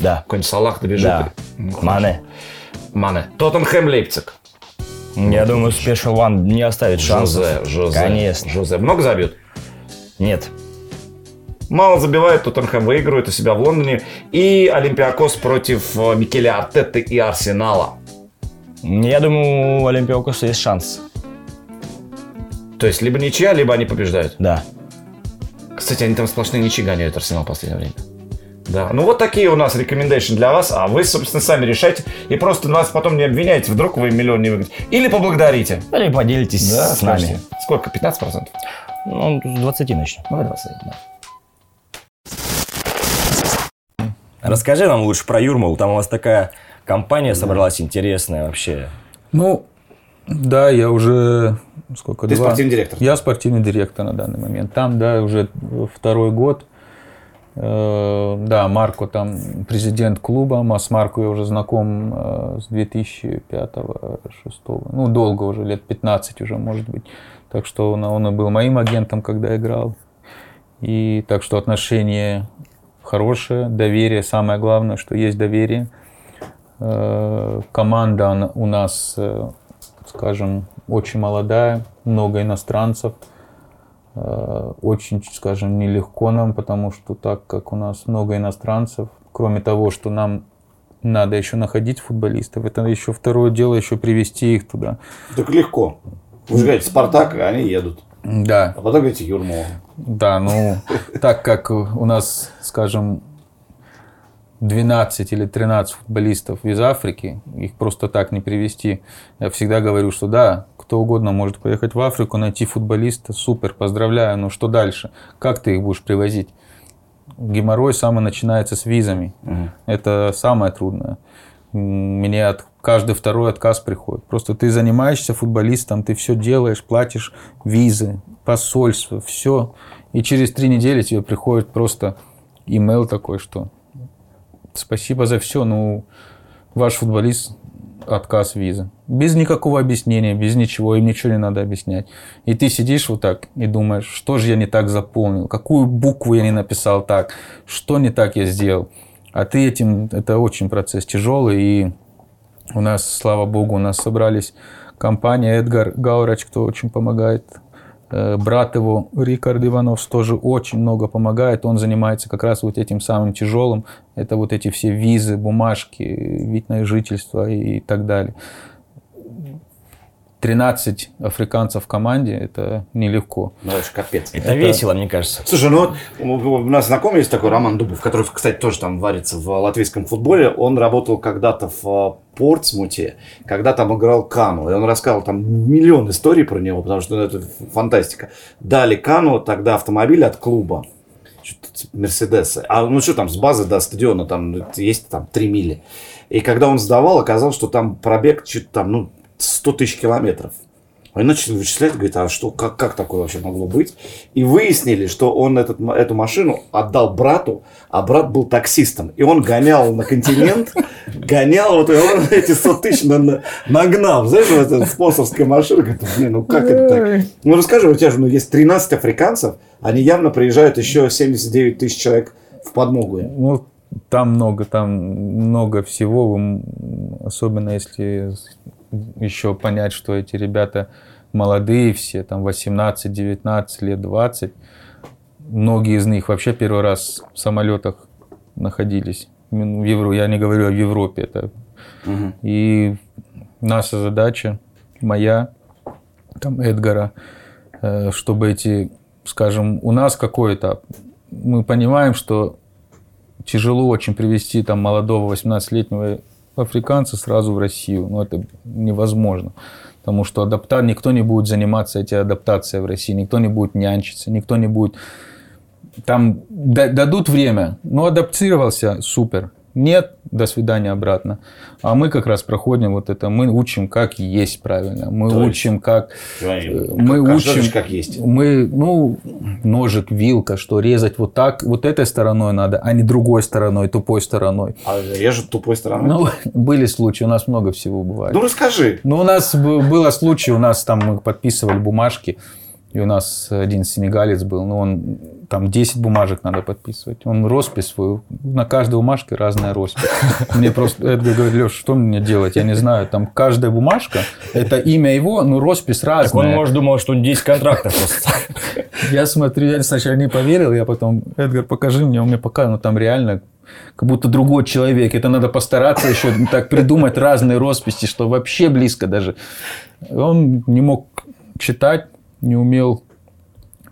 Да. Какой-нибудь Салах добежит? Да. Ну, Мане. Мане. Тоттенхэм, Лейпциг. Я думаю, Special One не оставит шансов. Жозе, Жозе. Конечно. Жозе. Много забьют? Нет. Мало забивает, Тоттенхэм выигрывает у себя в Лондоне. И Олимпиакос против э, Микеля Артетты и Арсенала. Я думаю, у Олимпиакоса есть шанс. То есть либо ничья, либо они побеждают. Да. Кстати, они там сплошные ничьи гоняют Арсенал в последнее время. Да, ну вот такие у нас рекомендации для вас, а вы, собственно, сами решайте и просто нас потом не обвиняйте, вдруг вы миллион не выиграете. Или поблагодарите. Или поделитесь с нами. Сколько? 15%? Ну, с 20 начнем. Ну, 20, да. Расскажи нам лучше про Юрмал. Там у вас такая компания собралась интересная вообще. Ну, да, я уже сколько Ты два- спортивный директор? Я спортивный директор на данный момент. Там, да, уже второй год. Э, Да, Марко там президент клуба. А С Марко я уже знаком э, с 2005-2006. Ну, долго уже, лет 15 уже, может быть. Так что он, он и был моим агентом, когда играл. И так что отношения хорошие, доверие. Самое главное, что есть доверие. Э, Команда у нас, э, скажем, очень молодая, много иностранцев. Э, Очень, скажем, нелегко нам, потому что так как у нас много иностранцев, кроме того, что нам надо еще находить футболистов, это еще второе дело, еще привести их туда. Так легко. Вы же говорите, Спартак, а они едут. Да, А потом говорите, Юрмова. Да, ну, так как у нас, скажем, 12 или 13 футболистов из Африки, их просто так не привести. Я всегда говорю, что да, кто угодно может поехать в Африку, найти футболиста, супер, поздравляю, но что дальше? Как ты их будешь привозить? Геморрой самый начинается с визами. Это самое трудное. М, Мне от каждый второй отказ приходит. Просто ты занимаешься футболистом, ты все делаешь, платишь визы, посольство, все. И через три недели тебе приходит просто имейл такой, что спасибо за все, ну ваш футболист отказ визы. Без никакого объяснения, без ничего, им ничего не надо объяснять. И ты сидишь вот так и думаешь, что же я не так заполнил, какую букву я не написал так, что не так я сделал. А ты этим, это очень процесс тяжелый, и у нас, слава богу, у нас собрались компания Эдгар Гаурач, кто очень помогает. Э, Брат его, Рикард Иванов, тоже очень много помогает. Он занимается как раз вот этим самым тяжелым. Это вот эти все визы, бумажки, вид на жительство и так далее. 13 африканцев в команде – это нелегко. Ну, это ж капец. Это, весело, мне кажется. Слушай, ну вот у у нас знакомый есть такой Роман Дубов, который, кстати, тоже там варится в латвийском футболе. Он работал когда-то в э, Портсмуте, когда там играл Кану. И он рассказал там миллион историй про него, потому что ну, это фантастика. Дали Кану тогда автомобиль от клуба. Что-то типа Мерседеса. А ну что там, с базы до стадиона там ну, есть там 3 мили. И когда он сдавал, оказалось, что там пробег что-то там, ну, 100 тысяч километров. Они начали вычислять, говорит, а что, как, как такое вообще могло быть? И выяснили, что он этот, эту машину отдал брату, а брат был таксистом. И он гонял на континент, гонял, вот и он эти 100 тысяч на- на- нагнал. Знаешь, вот эта спонсорская машина. Говорит, блин, ну как это так? Ну расскажи, у тебя же ну, есть 13 африканцев, они явно приезжают еще 79 тысяч человек в подмогу. Ну, там много, там много всего, особенно если еще понять, что эти ребята молодые все, там 18, 19 лет, 20. Многие из них вообще первый раз в самолетах находились. В Евро... Я не говорю о Европе. Это... И наша задача, моя, там Эдгара, э, чтобы эти, скажем, у нас какой этап? Мы понимаем, что тяжело очень привести там молодого 18-летнего африканца сразу в Россию. Ну, это невозможно. Потому что адапта... никто не будет заниматься этой адаптацией в России, никто не будет нянчиться, никто не будет... Там да- дадут время, ну, адаптировался, супер. Нет, до свидания обратно. А мы как раз проходим вот это, мы учим, как есть правильно, мы То есть? учим, как... Говори, э, Мы как- учим, значит, как есть? мы, ну, ножик, вилка, что резать вот так, вот этой стороной надо, а не другой стороной, тупой стороной. А режут тупой стороной? Ну, были случаи, у нас много всего бывает. Ну расскажи. Ну, у нас было случай, у нас там мы подписывали бумажки, и у нас один сенегалец был, ну, он там 10 бумажек надо подписывать. Он роспись свою, на каждой бумажке разная роспись. Мне просто Эдгар говорит, Леш, что мне делать? Я не знаю, там каждая бумажка, это имя его, ну, роспись Так он, разная. может, думал, что он 10 контрактов просто. Я смотрю, я сначала не поверил, я потом, Эдгар, покажи мне, он мне показал, ну там реально как будто другой человек. Это надо постараться еще так придумать разные росписи, что вообще близко даже. Он не мог читать, не умел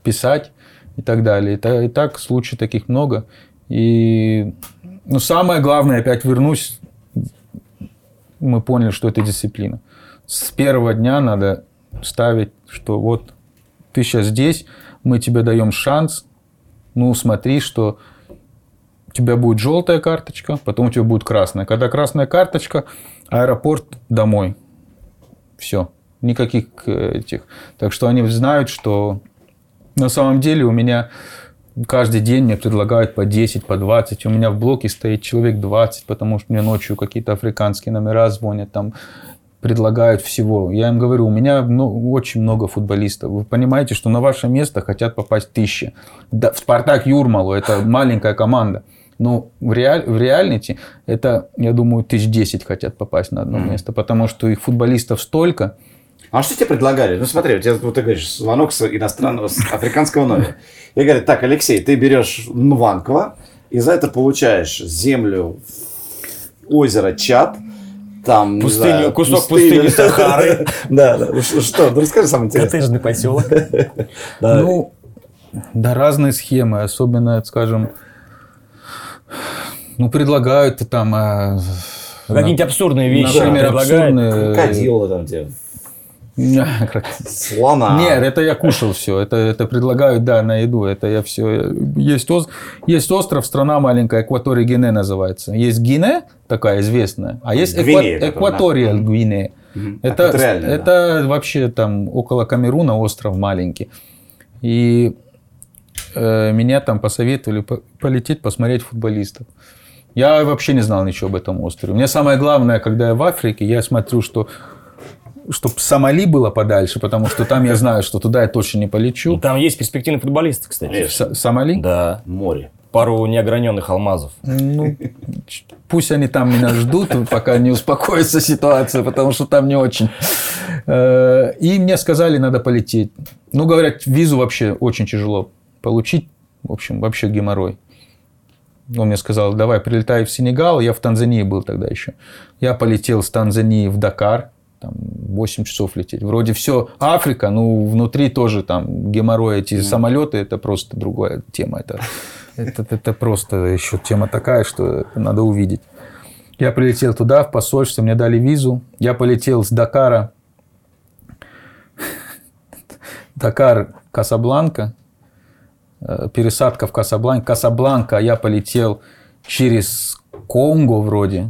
писать и так далее. И И так случаев таких много. И ну, самое главное, опять вернусь, мы поняли, что это дисциплина. С первого дня надо ставить, что вот ты сейчас здесь, мы тебе даем шанс, ну смотри, что у тебя будет желтая карточка, потом у тебя будет красная. Когда красная карточка, аэропорт домой. Все. Никаких э, этих. Так что они знают, что на самом деле у меня каждый день мне предлагают по 10, по 20. У меня в блоке стоит человек 20, потому что мне ночью какие-то африканские номера звонят, там предлагают всего. Я им говорю, у меня ну, очень много футболистов. Вы понимаете, что на ваше место хотят попасть тысячи. Да, в Спартак Юрмалу это маленькая команда. Но в, реаль, в реальности это, я думаю, тысяч десять хотят попасть на одно место, потому что их футболистов столько. А что тебе предлагали? Ну смотри, у тебя, вот ты говоришь, звонок с иностранного, с африканского номера. Я говорю, так, Алексей, ты берешь Нванква, и за это получаешь землю, озеро Чад, там, не Пустыню, знаю, кусок пустыню. пустыни Сахары. Да, да. Ну, Что? Ну, расскажи самое интересное. Коттеджный поселок. Ну, да, разные схемы, особенно, скажем, ну, предлагают там... э, Какие-нибудь абсурдные вещи Например, предлагают. абсурдные... Крокодила там тебе. Слона. Нет, это я кушал все. Это, это предлагают, да, на еду. Это я все. Есть, ос- есть остров, страна маленькая, Экватория Гине называется. Есть Гине, такая известная, а есть Гвинея, Эква- которая, Экваториал Гвинея. Это, это вообще там около Камеруна остров маленький. И э, меня там посоветовали по- полететь посмотреть футболистов. Я вообще не знал ничего об этом острове. Мне самое главное, когда я в Африке, я смотрю, что чтобы Сомали было подальше, потому что там я знаю, что туда я точно не Ну, полечу. там есть перспективные футболисты, кстати. С- Сомали? Да. Море. Пару неограненных алмазов. Ну, пусть они там меня ждут, пока не успокоится ситуация, потому что там не очень. Э, И мне сказали, надо полететь. Ну, говорят, визу вообще очень тяжело получить. В общем, вообще геморрой. Он мне сказал, давай, прилетай в Сенегал. Я в Танзании был тогда еще. Я полетел с Танзании в Дакар. Там 8 часов лететь. Вроде все Африка, ну, внутри тоже там геморрой. Эти самолеты, это просто другая тема. Это, это, это просто еще тема такая, что надо увидеть. Я прилетел туда, в посольство, мне дали визу. Я полетел с Дакара. Дакар, Касабланка. Э, Пересадка в Касабланке. Касабланка, я полетел через Конго вроде.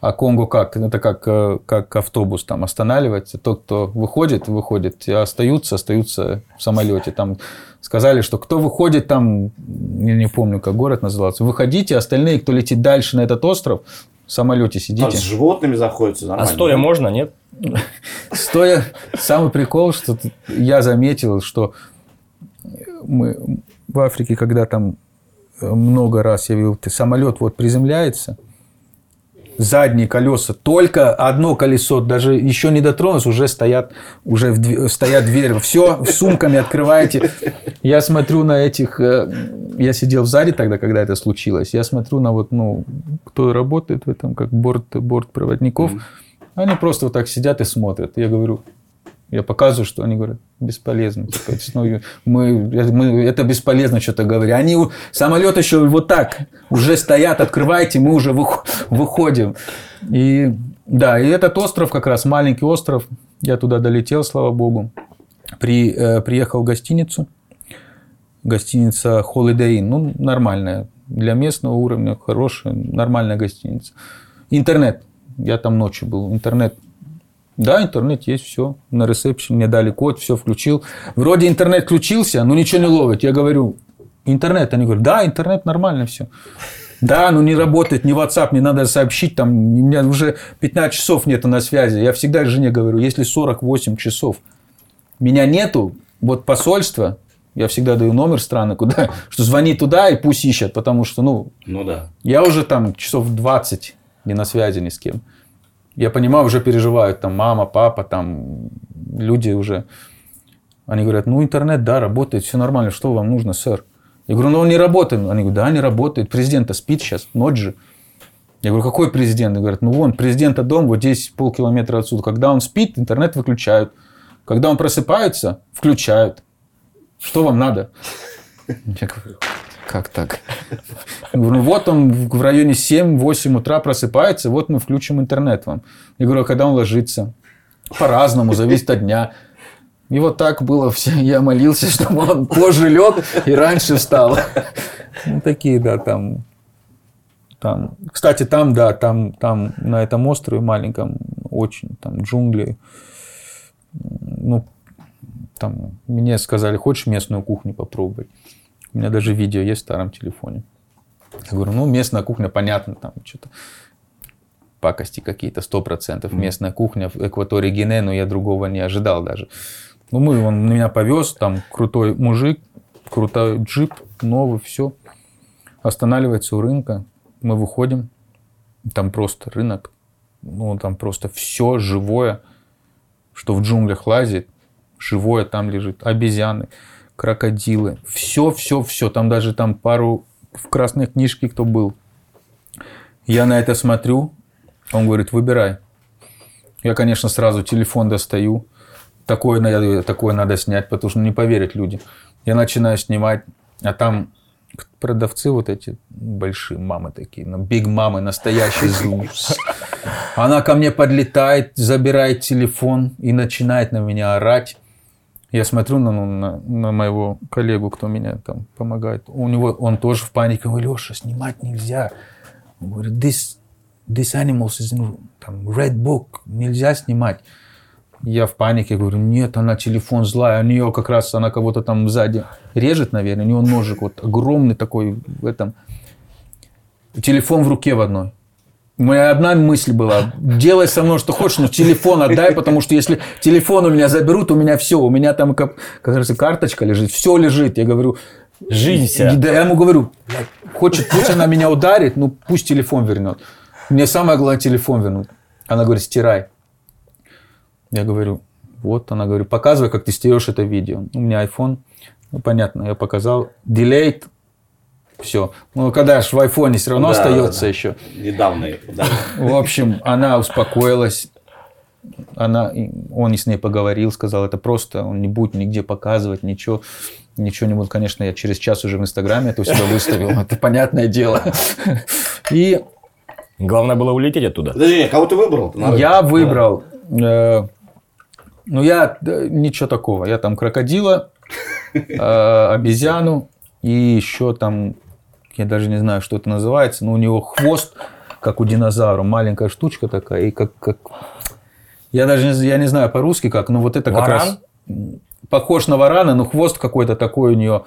А Конго как? Это как, э, как автобус там останавливается. Тот, кто выходит, выходит. И остаются, остаются в самолете. Там сказали, что кто выходит там, я не помню, как город назывался, выходите, остальные, кто летит дальше на этот остров, в самолете сидите. с животными заходятся А нормально. стоя можно, нет? Стоя, самый прикол, что я заметил, что мы в Африке, когда там э, много раз я видел, ты самолет вот приземляется, задние колеса, только одно колесо, даже еще не дотронулось, уже стоят, уже в дверь- стоят двери. Все сумками открываете. Я смотрю на этих... э, Я сидел в зале тогда, когда это случилось. Я смотрю на вот, ну, кто работает в этом, как борт, борт проводников. Они просто вот так сидят и смотрят. Я говорю, я показываю, что они говорят, бесполезно. Типа, ну, мы, мы- это бесполезно что-то говорить. Они, самолет еще вот так уже стоят, открывайте, мы уже выхо- выходим. И да, и этот остров как раз, маленький остров, я туда долетел, слава богу. При, э, приехал в гостиницу. Гостиница Holiday Inn, ну, нормальная. Для местного уровня хорошая, нормальная гостиница. Интернет. Я там ночью был. Интернет да, интернет есть, все. На ресепшн мне дали код, все включил. Вроде интернет включился, но ничего не ловит. Я говорю, интернет. Они говорят, да, интернет нормально все. Да, ну не работает ни WhatsApp, мне надо сообщить, там, у меня уже 15 часов нету на связи. Я всегда жене говорю, если 48 часов меня нету, вот посольство, я всегда даю номер страны, куда, что звони туда и пусть ищет, потому что, ну, Ну да. я уже там часов 20 не на связи ни с кем. Я понимаю, уже переживают, там мама, папа, там люди уже. Они говорят, ну интернет, да, работает, все нормально, что вам нужно, сэр? Я говорю, ну он не работает. Они говорят, да, не работает, президента спит сейчас, ночь же. Я говорю, какой президент? Они говорят, ну вон, президента дом, вот здесь полкилометра отсюда. Когда он спит, интернет выключают. Когда он просыпается, включают. Что вам надо? Я говорю, как так? Ну вот он в районе 7-8 утра просыпается, вот мы включим интернет вам. Я говорю, а когда он ложится? По-разному, зависит от дня. И вот так было все. Я молился, чтобы он позже лег и раньше встал. Ну, такие, да, там. там. Кстати, там, да, там, там на этом острове маленьком очень, там джунгли. Ну, там мне сказали, хочешь местную кухню попробовать? У меня даже видео есть в старом телефоне. Я говорю, ну, местная кухня, понятно, там что-то пакости какие-то, сто процентов. Местная кухня в экватории Гине, но я другого не ожидал даже. Ну, мы, он меня повез, там крутой мужик, крутой джип, новый, все. Останавливается у рынка, мы выходим, там просто рынок, ну, там просто все живое, что в джунглях лазит, живое там лежит, обезьяны, крокодилы, все, все, все, там даже там пару в красной книжке кто был. Я на это смотрю, он говорит, выбирай. Я, конечно, сразу телефон достаю, такое надо, такое надо снять, потому что не поверят люди. Я начинаю снимать, а там продавцы вот эти большие мамы такие, ну, биг мамы настоящие. Она ко мне подлетает, забирает телефон и начинает на меня орать. Я смотрю на, ну, на, на моего коллегу, кто меня там помогает. У него, он тоже в панике. Говорю, Леша, снимать нельзя. Он говорит, this, this animals is in там, red book, нельзя снимать. Я в панике говорю, нет, она телефон злая, у нее как раз, она кого-то там сзади режет, наверное, у нее ножик вот огромный такой в этом. Телефон в руке в одной. У меня одна мысль была, делай со мной что хочешь, но телефон отдай, потому что если телефон у меня заберут, у меня все, у меня там, как, как раз карточка лежит, все лежит. Я говорю, Жизнь вся. да, я ему говорю, хочет, пусть она меня ударит, ну пусть телефон вернет. Мне самое главное телефон вернуть. Она говорит, стирай. Я говорю, вот, она говорит, показывай, как ты стерешь это видео. У меня iPhone, ну, понятно, я показал. Делейт, все. Ну, когда ж в айфоне все равно Да, остается да, да. еще. Недавно. да. В общем, она успокоилась. Она, он и с ней поговорил, сказал, это просто, он не будет нигде показывать, ничего, ничего не будет. Конечно, я через час уже в Инстаграме это у себя выставил, это понятное дело. И Главное было улететь оттуда. Подожди, кого ты выбрал? я выбрал, э, ну я ничего такого, я там крокодила, э, обезьяну и еще там, я даже не знаю, что это называется, но у него хвост, как у динозавра, маленькая штучка такая, и как, как... я даже не, я не знаю по-русски как, но вот это как Варан? раз м, похож на варана, но хвост какой-то такой у нее.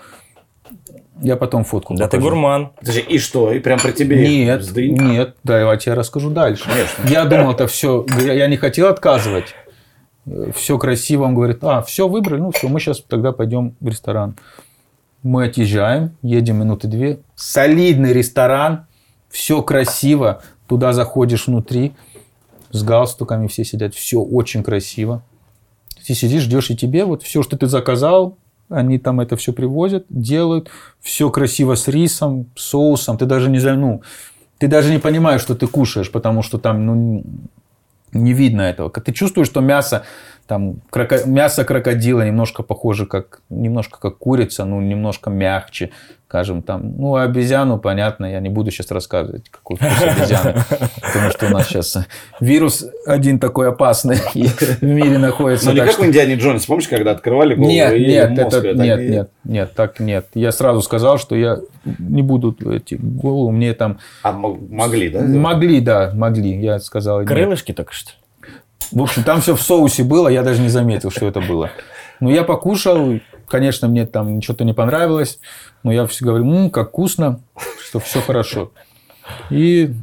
Я потом фотку Да ты гурман. Подожди, и что? И прям при тебе Нет, сдынь? нет, давайте я расскажу дальше. Я думал, это все, я не хотел отказывать. Все красиво, он говорит, а, все выбрали, ну все, мы сейчас тогда пойдем в ресторан. Мы отъезжаем, едем минуты две, солидный ресторан, все красиво, туда заходишь внутри, с галстуками все сидят, все очень красиво. Ты сидишь, ждешь, и тебе вот все, что ты заказал, они там это все привозят, делают, все красиво с рисом, соусом, ты даже не, ну, ты даже не понимаешь, что ты кушаешь, потому что там, ну, не видно этого. Ты чувствуешь, что мясо, там, кроко- мясо крокодила немножко похоже, как, немножко как курица, ну, немножко мягче, скажем, там. Ну, а обезьяну, понятно, я не буду сейчас рассказывать, какой вкус обезьяны, потому что у нас сейчас вирус один такой опасный в мире находится. Ну, не как что- в Индиане Джонс, помнишь, когда открывали голову нет, и нет, мозг, это, так нет, нет, нет, так нет. Я сразу сказал, что я не буду эти голову, мне там А могли, да? могли, да, могли. Я сказал, нет. Крылышки только что. В общем, там все в соусе было, я даже не заметил, что это было. Но я покушал, конечно, мне там что-то не понравилось, но я все говорю, «М, как вкусно, что все хорошо. И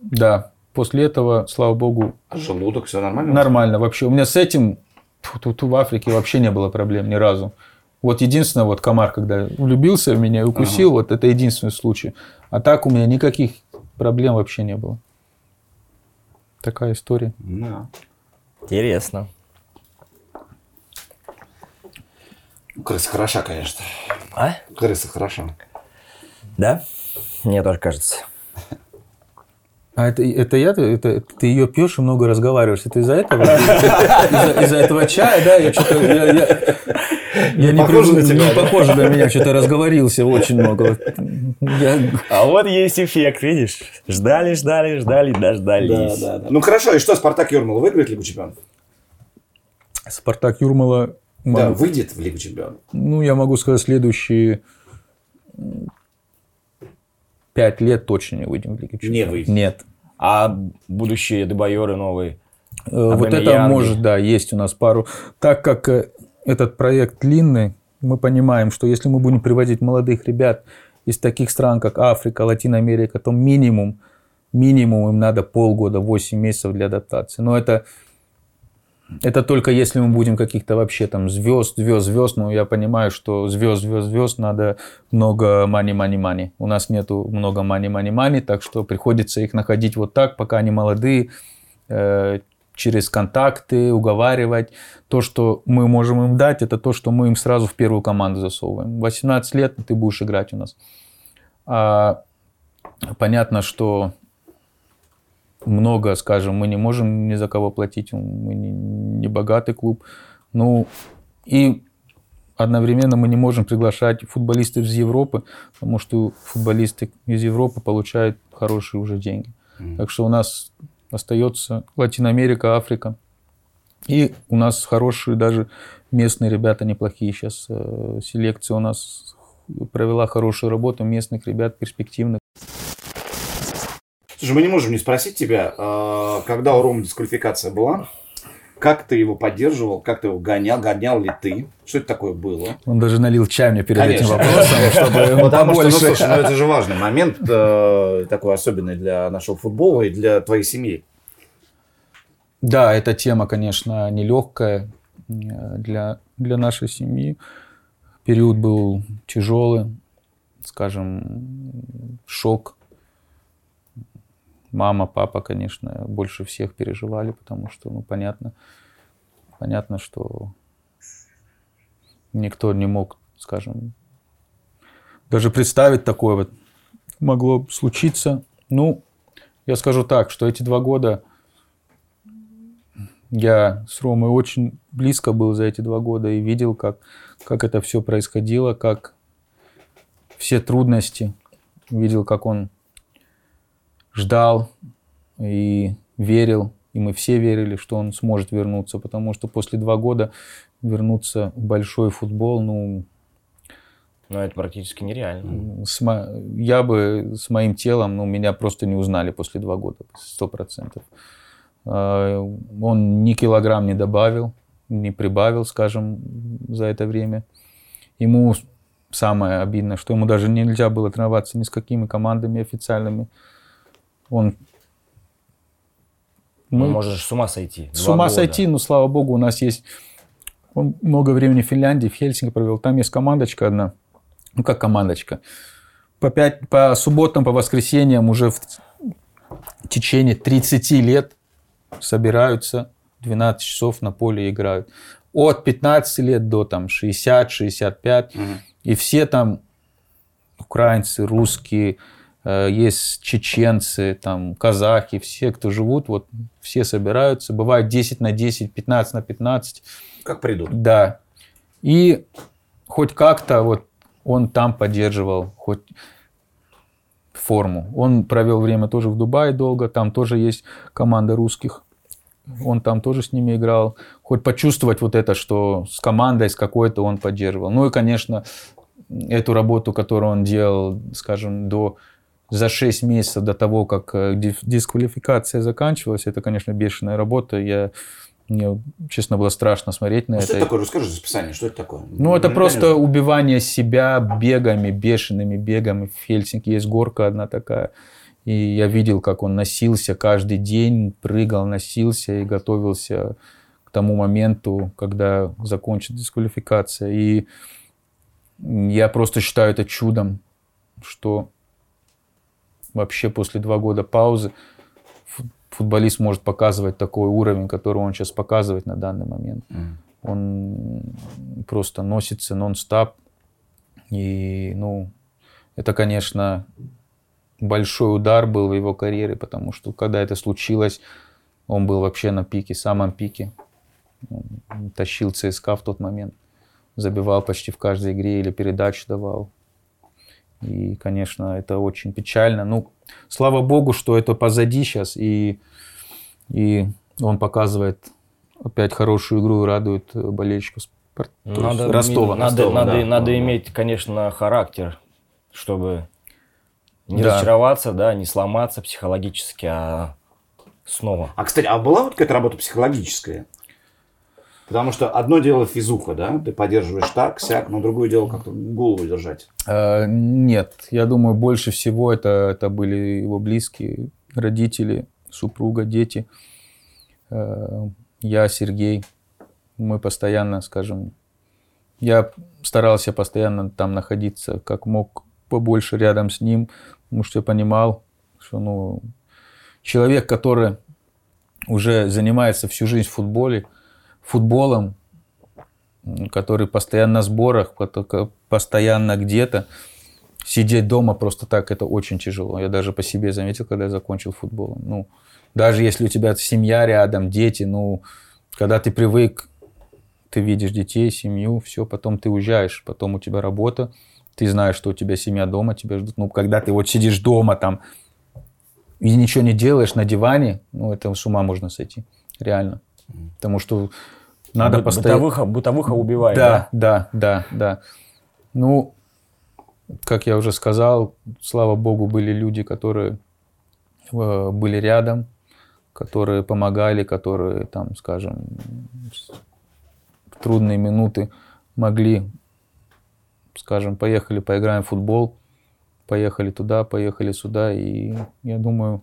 да, после этого, слава богу, А желудок, все нормально? Нормально вообще. У меня с этим тут в Африке вообще не было проблем ни разу. Вот единственное, вот комар, когда влюбился в меня и укусил, вот это единственный случай. А так у меня никаких проблем вообще не было. Такая история. Да. Интересно. Крыса хороша, конечно. А? Крыса хороша. Да? Мне тоже кажется. А это, это я? Это, ты ее пьешь и много разговариваешь. Это из-за этого? Из-за, этого чая, да? Я что-то... Я, не, Похоже привык- на тебя, не да? похоже на меня. Что-то разговорился очень много. А вот есть эффект, видишь? Ждали, ждали, ждали, Да, дождались. да, да. Ну хорошо, и что, Спартак Юрмала выиграет Лигу Чемпионов? Спартак Юрмала... Да, выйдет в Лигу Чемпионов. Ну, я могу сказать, следующие пять лет точно не выйдем в Лигу Не Чемпионов. выйдет. Нет. А будущие дебайоры новые? Э, Вот это может, да, есть у нас пару. Так как э, этот проект длинный, мы понимаем, что если мы будем приводить молодых ребят из таких стран, как Африка, Латиная Америка, то минимум, минимум им надо полгода, 8 месяцев для адаптации. Но это, это только если мы будем каких-то вообще там звезд, звезд, звезд. Но я понимаю, что звезд, звезд, звезд надо много money, money, money. У нас нету много money, money, money, так что приходится их находить вот так, пока они молодые, э, через контакты, уговаривать. То, что мы можем им дать, это то, что мы им сразу в первую команду засовываем. 18 лет ты будешь играть у нас. А, понятно, что много, скажем, мы не можем ни за кого платить, мы не, не богатый клуб. Ну, и одновременно мы не можем приглашать футболистов из Европы, потому что футболисты из Европы получают хорошие уже деньги. Так что у нас остается Латинная Америка, Африка. И у нас хорошие даже местные ребята неплохие сейчас. Э, селекция у нас провела хорошую работу местных ребят, перспективных. Слушай, мы не можем не спросить тебя, э, когда у Ромы дисквалификация была, как ты его поддерживал, как ты его гонял, гонял ли ты, что это такое было? Он даже налил чай мне перед Конечно. этим вопросом, чтобы ему Потому что, ну, побольше. слушай, ну, это же важный момент, э, такой особенный для нашего футбола и для твоей семьи. Да, эта тема, конечно, нелегкая э, для, для нашей семьи. Период был тяжелый, скажем, шок. Мама, папа, конечно, больше всех переживали, потому что, ну, понятно, понятно, что никто не мог, скажем, даже представить такое вот могло случиться. Ну, я скажу так, что эти два года я с Ромой очень близко был за эти два года и видел, как, как это все происходило, как все трудности, видел, как он ждал и верил, и мы все верили, что он сможет вернуться, потому что после два года вернуться в большой футбол, ну, Но это практически нереально. с мо- я бы с моим телом, ну, меня просто не узнали после два года, сто процентов. А, Он ни килограмм не добавил, не прибавил, скажем, за это время. Ему самое обидное, что ему даже нельзя было тренироваться ни с какими командами официальными. Он Ну, мы- можешь с ума сойти. с ума года. сойти, но слава богу, у нас есть... Он много времени в Финляндии, в Хельсинки провел. Там есть командочка одна. Ну, как командочка. По, пять, по субботам, по воскресеньям уже в течение 30 лет собираются 12 часов на поле играют. От 15 лет до там 60-65. И все там украинцы, русские, есть чеченцы, там, казахи, все, кто живут, вот все собираются. Бывает 10 на 10, 15 на 15. Как придут? Да. И хоть как-то вот он там поддерживал хоть форму. Он провел время тоже в Дубае долго, там тоже есть команда русских. Он там тоже с ними играл. Хоть почувствовать вот это, что с командой, с какой-то он поддерживал. Ну и, конечно, эту работу, которую он делал, скажем, до за 6 месяцев до того, как э, дис- дисквалификация заканчивалась, это, конечно, бешеная работа. Я, мне, честно, было страшно смотреть на Ну, это. что это такое? Расскажи расписание, что это такое? Ну, это просто убивание себя бегами, бешеными бегами. В Хельсинки есть горка одна такая. И я видел, как он носился каждый день, прыгал, носился и готовился к тому моменту, когда закончится дисквалификация. И я просто считаю это чудом, что вообще после два года паузы фу- футболист может показывать такой уровень, который он сейчас показывает на данный момент. Он просто носится нон-стоп. И, ну, это, конечно, большой удар был в его карьере, потому что когда это случилось, он был вообще на пике, самом пике. Он тащил ЦСКА в тот момент. Забивал почти в каждой игре или передачу давал. И, конечно, это очень печально. Ну, слава богу, что это позади сейчас. И, и он показывает опять хорошую игру и радует э, болельщиков Надо, Ростова. надо, Ростова, надо, да. надо иметь, конечно, характер, чтобы не Да. разочароваться, да, не сломаться психологически, а снова. А, кстати, а была вот какая-то работа психологическая? Потому что одно дело физуха, да, ты поддерживаешь так, сяк, но другое дело как-то голову держать. Э, Нет, я думаю, больше всего это, это были его близкие, родители, супруга, дети. Э, Я, Сергей, мы постоянно, скажем, я старался постоянно там находиться, как мог побольше рядом с ним, потому что я понимал, что ну, человек, который уже занимается всю жизнь в футболе, футболом, который постоянно на сборах, постоянно где-то, сидеть дома просто так, это очень тяжело. Я даже по себе заметил, когда я закончил футбол. Ну, даже если у тебя семья рядом, дети, ну, когда ты привык, ты видишь детей, семью, все, потом ты уезжаешь, потом у тебя работа, ты знаешь, что у тебя семья дома, тебя ждут. Ну, когда ты вот сидишь дома там, и ничего не делаешь на диване, ну, это с ума можно сойти. Реально. Потому что надо Бы- постоянно... Бытовуха, бытовуха убивает. Да, да, да, да. Ну, как я уже сказал, слава богу, были люди, которые э, были рядом, которые помогали, которые там, скажем, в трудные минуты могли, скажем, поехали поиграем в футбол, поехали туда, поехали сюда, и я думаю,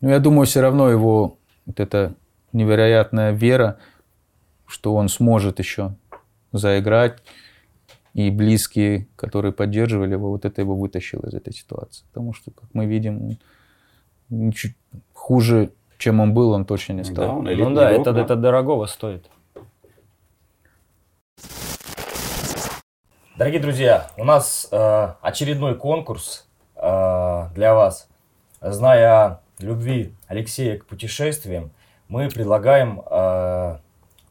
ну, я думаю, все равно его вот эта невероятная вера, что он сможет еще заиграть, и близкие, которые поддерживали его, вот это его вытащило из этой ситуации. Потому что, как мы видим, он ничуть хуже, чем он был, он точно не Да, стал. он Ну да, игрок, это, да. это дорогого стоит. Дорогие друзья, у нас э, очередной конкурс э, для вас. Зная о любви Алексея к путешествиям, мы предлагаем э,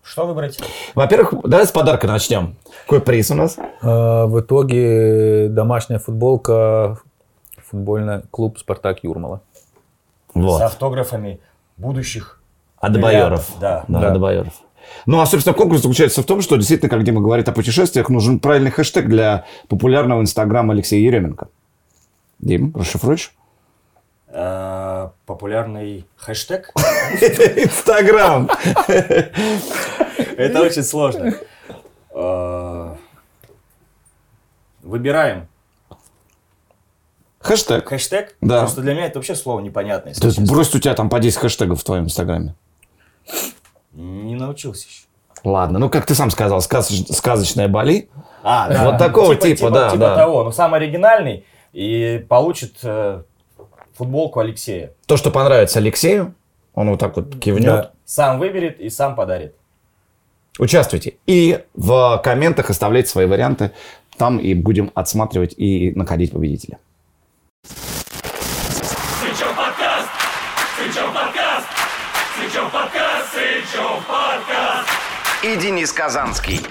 что выбрать? Во-первых, давай с подарка начнем. Какой приз у нас? А, В итоге домашняя футболка, футбольный клуб «Спартак Юрмала». Вот. С автографами будущих Адбайоров. Да. Да, Да. Адбайоров. Ну, а, собственно, конкурс заключается в том, что действительно, как Дима говорит о путешествиях, нужен правильный хэштег для популярного инстаграма Алексея Еременко. Дим, расшифруешь? Э, популярный хэштег. Инстаграм. Это очень сложно. Э, Выбираем Хэштег. хэштег. Да. Потому что для меня это вообще слово непонятное. То есть брось у тебя там по 10 хэштегов в твоем инстаграме. Не научился еще. Ладно, ну как ты сам сказал, сказоч- сказочная Бали. А, Вот такого типа, да, да. того. Но самый оригинальный и получит э, футболку Алексея. То, что понравится Алексею, он вот так вот кивнет. Да. Сам выберет и сам подарит. Участвуйте. И в комментах оставляйте свои варианты. Там и будем отсматривать и находить победителя. Сычев подкаст! Сычев подкаст! Сычев подкаст! Сычев подкаст! и Денис Казанский.